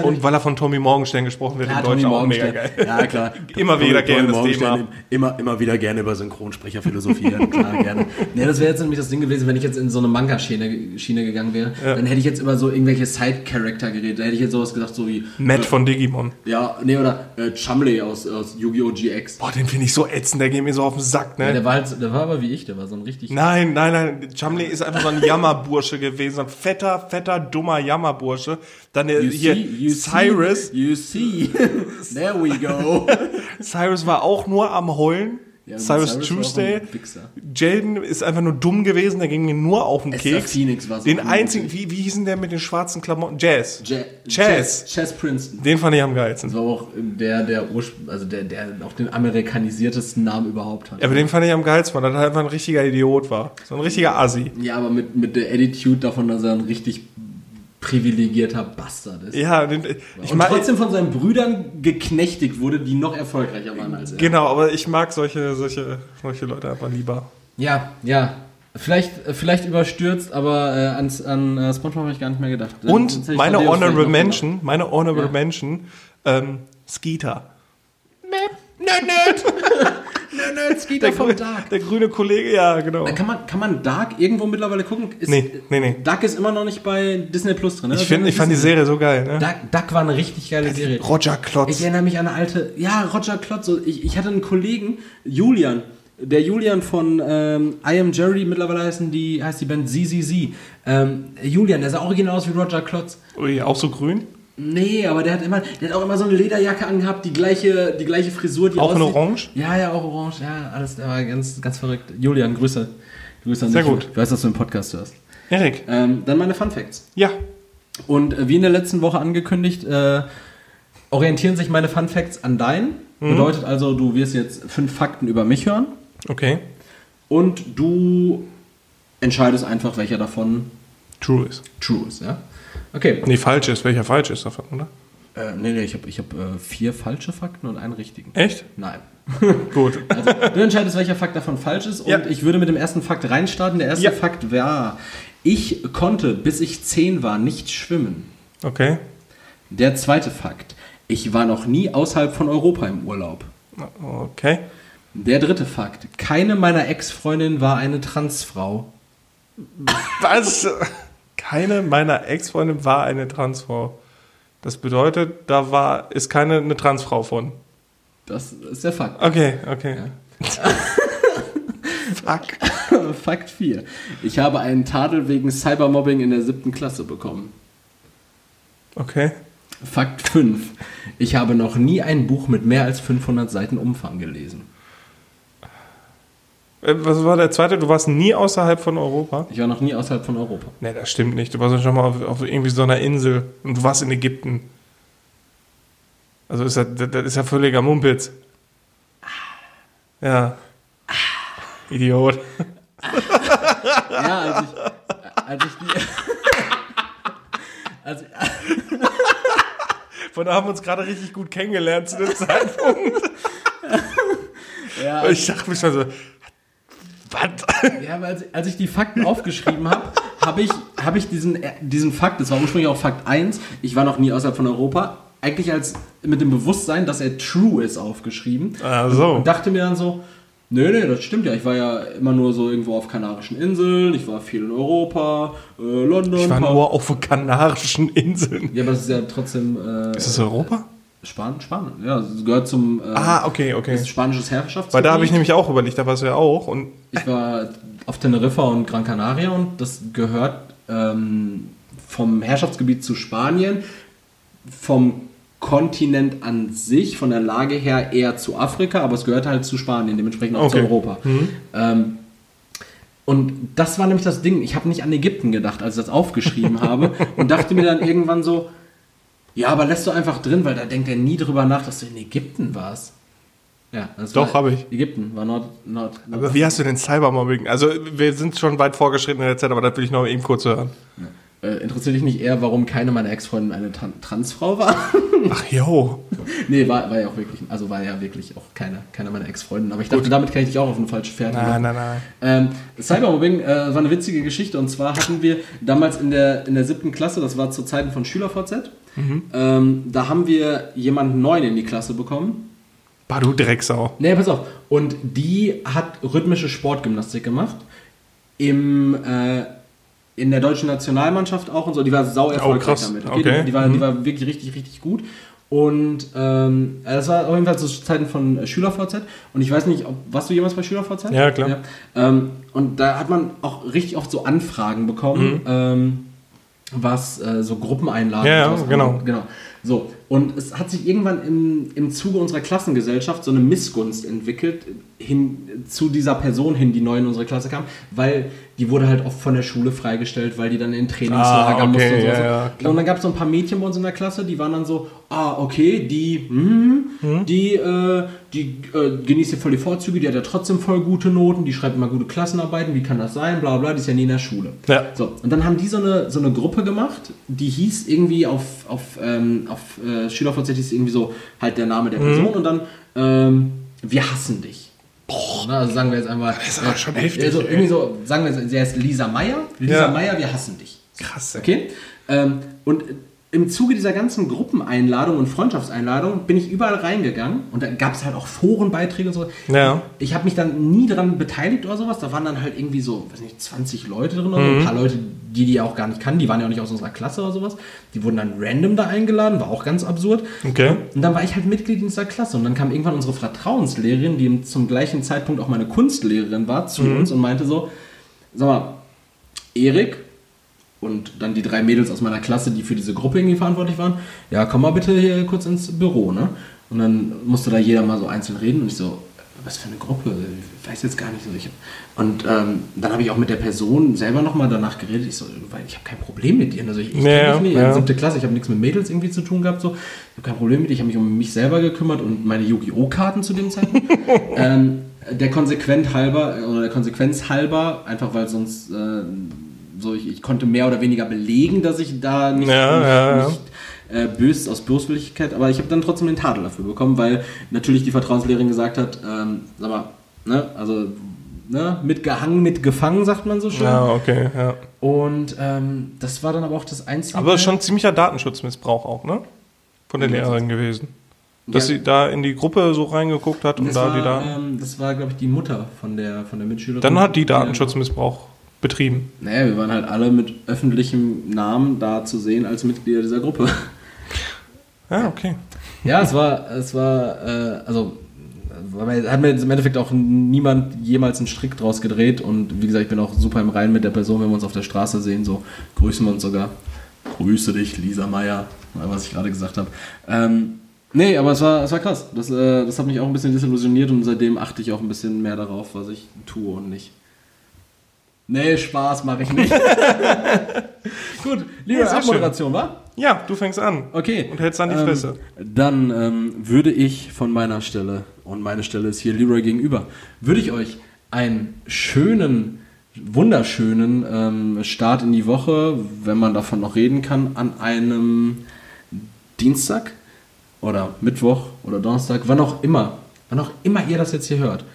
Und weil er von Tommy Morgenstern gesprochen wird, Klar, im Deutschen Tommy auch mega geil. Ja, klar. <laughs> Immer wieder gerne das Thema. Immer, immer wieder gerne über Synchronsprecher philosophieren, <laughs> klar, gerne. Ja, das wäre jetzt nämlich das Ding gewesen, wenn ich jetzt in so eine Manga-Schiene Schiene gegangen wäre, dann hätte ich jetzt über so irgendwelche Side-Character geredet. Da hätte ich jetzt sowas gesagt, so wie. Matt von Digimon. Ja, nee, oder äh, Chumley aus, aus Yu-Gi-Oh! GX. Boah, den finde ich so ätzend, der geht mir so auf den Sack, Ja, ne? der war halt, der war aber wie ich, der war so ein richtig. Nein, nein, nein. Chumley ist einfach so ein Jammerbursche gewesen. So ein fetter, fetter, dummer Jammerbursche. Dann der, You hier, see, Cyrus. See, you see. <laughs> There we go. <laughs> Cyrus war auch nur am Heulen. Ja, Cyrus, Cyrus Tuesday. Jaden ist einfach nur dumm gewesen, der ging mir nur auf den Esther Keks. Phoenix war so den ein- einzigen, wie, wie hieß denn der mit den schwarzen Klamotten? Jazz. Ja- Chaz. Chaz Princeton. Den fand ich am geilsten. Das war auch der, der Urspr also der, der auch den amerikanisiertesten Namen überhaupt hat. Ja, aber den fand ich am geilsten, weil er einfach ein richtiger Idiot war. So ein richtiger Assi. Ja, aber mit, mit der Attitude davon, dass er ein richtig privilegierter Bastard ist. Ja, den, ich und mag, trotzdem von seinen Brüdern geknechtigt wurde, die noch erfolgreicher waren als er. genau, aber ich mag solche, solche, solche Leute einfach lieber. Ja, ja. Vielleicht, vielleicht überstürzt, aber äh, ans, an äh, Spongebob habe ich gar nicht mehr gedacht. Und meine Honorable Mention, meine Honorable Ja. Mention, ähm, Skeeter. Nerd, nerd. gedacht. Nerd, Skeeter Der, vom Dark. der grüne Kollege, ja, genau. Kann man, kann man Dark irgendwo mittlerweile gucken? Ist, Nee, nee, nee. Dark ist immer noch nicht bei Disney Plus drin. Ne? Ich, find, ich fand die Serie so geil, ne? Duck, Duck war eine richtig geile Serie. Roger Klotz. Ich erinnere mich an eine alte, ja, Roger Klotz. so, Ich, ich hatte einen Kollegen, Julian, der Julian von ähm, I Am Jerry, mittlerweile heißen die, heißt die Band ZZZ. Ähm, Julian, der sah original aus wie Roger Klotz. Ui, auch so grün? Nee, aber der hat immer, der hat auch immer so eine Lederjacke angehabt, die gleiche, die gleiche Frisur, die Auch in aussieht- Orange? Ja, ja, auch orange, ja, alles, der war ganz, ganz verrückt. Julian, Grüße. Grüße an Sehr dich. gut. Ich weiß, dass du einen Podcast hörst. Erik. Ähm, dann meine Fun Facts. Ja. Und äh, wie in der letzten Woche angekündigt, äh, orientieren sich meine Fun Facts an deinen. Mhm. Bedeutet also, du wirst jetzt fünf Fakten über mich hören Okay. und du entscheidest einfach, welcher davon True ist. true ist. Ja? Okay. Nee, falsch ist. Welcher falsch ist davon, oder? Äh, nee, nee, ich habe ich hab, äh, vier falsche Fakten und einen richtigen. Echt? Nein. <laughs> Gut. <laughs> Also, du entscheidest, welcher Fakt davon falsch ist. Und Ja. ich würde mit dem ersten Fakt reinstarten. Der erste Ja. Fakt war, ich konnte, bis ich zehn war, nicht schwimmen. Okay. Der zweite Fakt, ich war noch nie außerhalb von Europa im Urlaub. Okay. Der dritte Fakt, keine meiner Ex-Freundinnen war eine Transfrau. Was? Keine meiner Ex-Freunde war eine Transfrau. Das bedeutet, da war, ist keine eine Transfrau von. Das ist der Fakt. Okay, okay. <laughs> Fuck. <laughs> Fakt 4. Ich habe einen Tadel wegen Cybermobbing in der siebten Klasse bekommen. Okay. Fakt 5. Ich habe noch nie ein Buch mit mehr als 500 Seiten Umfang gelesen. Äh, Was war der zweite? Du warst nie außerhalb von Europa? Ich war noch nie außerhalb von Europa. Nee, das stimmt nicht. Du warst ja schon mal auf, auf irgendwie so einer Insel und du warst in Ägypten. Also ist das das ist ja völliger Mumpitz. Ja. Idiot. <laughs> Ja, als ich, als ich die. als, <laughs> Von da haben wir uns gerade richtig gut kennengelernt zu dem Zeitpunkt. ja, ich dachte mir schon so, was? Ja, aber als, ich die Fakten aufgeschrieben habe, habe ich, hab ich diesen, äh, diesen Fakt, das war ursprünglich auch Fakt 1, ich war noch nie außerhalb von Europa, eigentlich als mit dem Bewusstsein, dass er true ist, aufgeschrieben. Ah, so. Und dachte mir dann so, nee, nee, das stimmt ja. Ich war ja immer nur so irgendwo auf Kanarischen Inseln, ich war viel in Europa, äh, London. Ich war nur auf Kanarischen Inseln. ja, aber das ist ja trotzdem äh, Ist das Europa? Spanien, Spanien. Ja, es gehört zum äh, Ah, okay, okay. ist spanisches Herrschaftsgebiet. Weil da habe ich nämlich auch überlegt, da warst du ja auch. Und Ich war auf Teneriffa und Gran Canaria und das gehört ähm, vom Herrschaftsgebiet zu Spanien, vom Kontinent an sich, von der Lage her eher zu Afrika, aber es gehört halt zu Spanien, dementsprechend auch zu Okay. Europa. Ähm, und das war nämlich das Ding. Ich habe nicht an Ägypten gedacht, als ich das aufgeschrieben habe <laughs> und dachte mir dann irgendwann so, ja, aber lässt du einfach drin, weil da denkt er nie drüber nach, dass du in Ägypten warst. Ja, das Doch, war hab ich. Ägypten war Nord, Nord, Nord aber wie hast du den Cybermobbing? Also wir sind schon weit vorgeschritten in der Zeit, aber das will ich noch eben kurz hören. Äh, interessiert dich nicht eher, warum keine meiner Ex-Freundinnen eine Tran Transfrau war? <laughs> Ach jo. nee, war, war ja auch wirklich, also war ja wirklich auch keine, keine meiner Ex-Freundinnen. Aber ich dachte, damit kann ich dich auch auf eine falsche Fährte Nein, nein, nein. Ähm, Cybermobbing äh, war eine witzige Geschichte und zwar hatten wir damals in der, in der siebten Klasse, das war zu Zeiten von SchülerVZ, ähm, da haben wir jemanden neuen in die Klasse bekommen. Bah, du Drecksau. Nee, pass auf. Und die hat rhythmische Sportgymnastik gemacht. Im, äh, in der deutschen Nationalmannschaft auch und so. Die war sau erfolgreich krass. damit. Okay. Die, die, war, die Mhm. war wirklich richtig, richtig gut. Und ähm, das war auf jeden Fall zu Zeiten von SchülerVZ. Und ich weiß nicht, ob, warst du jemals bei SchülerVZ? Ja, klar. Ähm, und da hat man auch richtig oft so Anfragen bekommen, ähm, was äh, so Gruppeneinladungen Mhm. Ja, ja, genau. genau. So, und es hat sich irgendwann im, im Zuge unserer Klassengesellschaft so eine Missgunst entwickelt hin zu dieser Person hin, die neu in unsere Klasse kam, weil die wurde halt oft von der Schule freigestellt, weil die dann in Trainingslager Ah, okay, musste und so. ja, ja, und dann gab es so ein paar Mädchen bei uns in der Klasse, die waren dann so, ah, okay, die, mhm, die, äh, die äh, genießt hier voll die Vorzüge, die hat ja trotzdem voll gute Noten, die schreibt immer gute Klassenarbeiten, wie kann das sein, bla bla, die ist ja nie in der Schule. Ja. So, und dann haben die so eine, so eine Gruppe gemacht, die hieß irgendwie auf, auf, ähm, auf äh, SchülerVZ hieß irgendwie so halt der Name der Person und dann ähm, wir hassen dich. Boah, also sagen wir jetzt einmal. Das ist aber schon heftig, Also irgendwie so, sagen wir jetzt, sie heißt Lisa Meyer. Lisa Ja. Meyer, wir hassen dich. Krass. ey. Okay? Ähm, und im Zuge dieser ganzen Gruppeneinladungen und Freundschaftseinladungen bin ich überall reingegangen und da gab es halt auch Forenbeiträge und so. Ja. Ich habe mich dann nie daran beteiligt oder sowas. Da waren dann halt irgendwie so, weiß nicht, 20 Leute drin oder so. Mhm. Ein paar Leute, die die ja auch gar nicht kannten, die waren ja auch nicht aus unserer Klasse oder sowas. Die wurden dann random da eingeladen, war auch ganz absurd. Okay. Und dann war ich halt Mitglied in dieser Klasse und dann kam irgendwann unsere Vertrauenslehrerin, die zum gleichen Zeitpunkt auch meine Kunstlehrerin war, zu Mhm. uns und meinte so, sag mal, Erik und dann die drei Mädels aus meiner Klasse, die für diese Gruppe irgendwie verantwortlich waren, ja, komm mal bitte hier kurz ins Büro, ne? Und dann musste da jeder mal so einzeln reden und ich so, was für eine Gruppe? Ich weiß jetzt gar nicht so. Ich, und ähm, dann habe ich auch mit der Person selber nochmal danach geredet. Ich so, weil ich habe kein Problem mit ihr. Also ich, ich Ja, kenn dich nicht. ja. Siebte Klasse, ich habe nichts mit Mädels irgendwie zu tun gehabt. So. Ich habe kein Problem mit ihr. Ich habe mich um mich selber gekümmert und meine Yu-Gi-Oh! Karten zu dem Zeitpunkt. <laughs> ähm, der Konsequent halber, äh, oder der Konsequenz halber, einfach weil sonst äh, so ich, ich konnte mehr oder weniger belegen, dass ich da nicht, Ja, nicht, ja, nicht äh, bös aus Böswilligkeit, aber ich habe dann trotzdem den Tadel dafür bekommen, weil natürlich die Vertrauenslehrerin gesagt hat, ähm, sag mal, ne, also ne, mitgehangen, mitgefangen, sagt man so schön. Ja, okay, ja. Und ähm, das war dann aber auch das einzige. Aber schon ziemlicher Datenschutzmissbrauch auch, ne? Von der Ja, Lehrerin gewesen. Dass Ja. sie da in die Gruppe so reingeguckt hat und das da war, die Daten. ähm, das war, glaube ich, die Mutter von der, von der Mitschülerin. Dann hat die Datenschutzmissbrauch betrieben. Naja, wir waren halt alle mit öffentlichem Namen da zu sehen als Mitglieder dieser Gruppe. Ja, <laughs> okay. Ja, es war, es war, äh, also hat mir im Endeffekt auch niemand jemals einen Strick draus gedreht und wie gesagt, ich bin auch super im Reinen mit der Person, wenn wir uns auf der Straße sehen, so grüßen wir uns sogar. Grüße dich, Lisa Meyer, was ich gerade gesagt habe. Ähm, Nee, aber es war, es war krass. Das, äh, das hat mich auch ein bisschen desillusioniert und seitdem achte ich auch ein bisschen mehr darauf, was ich tue und nicht. Nee, Spaß mache ich nicht. <laughs> Gut, liebe Ja, Abmoderation, wa? Ja, du fängst an. Okay. Und hältst dann die Ähm, Fresse. Dann ähm, würde ich von meiner Stelle, und meine Stelle ist hier Leroy gegenüber, würde ich euch einen schönen, wunderschönen ähm, Start in die Woche, wenn man davon noch reden kann, an einem Dienstag oder Mittwoch oder Donnerstag, wann auch immer, wann auch immer ihr das jetzt hier hört,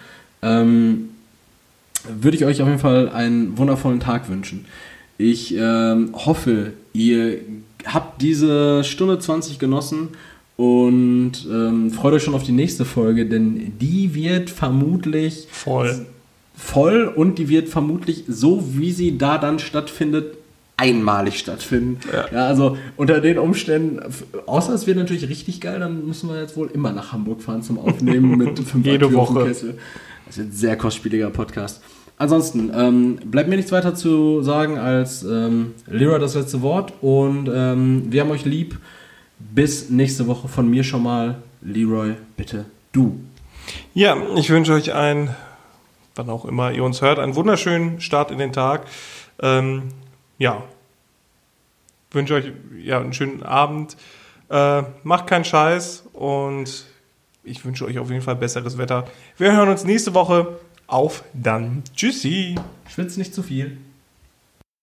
ähm, würde ich euch auf jeden Fall einen wundervollen Tag wünschen. Ich ähm, hoffe, ihr habt diese Stunde 20 genossen und ähm, freut euch schon auf die nächste Folge, denn die wird vermutlich Voll. voll und die wird vermutlich so, wie sie da dann stattfindet, einmalig stattfinden. Ja. also unter den Umständen, außer es wird natürlich richtig geil, dann müssen wir jetzt wohl immer nach Hamburg fahren zum Aufnehmen mit <laughs> fünf Jede Woche. Kessel. Das wird ein sehr kostspieliger Podcast. Ansonsten, ähm, bleibt mir nichts weiter zu sagen als ähm, Lyra das letzte Wort und ähm, wir haben euch lieb. Bis nächste Woche von mir schon mal. Leroy, bitte du. Ja, ich wünsche euch einen, wann auch immer ihr uns hört, einen wunderschönen Start in den Tag. Ähm, ja, wünsche euch ja, einen schönen Abend. Äh, macht keinen Scheiß und ich wünsche euch auf jeden Fall besseres Wetter. Wir hören uns nächste Woche. Auf dann. Tschüssi. Schwitz nicht zu viel.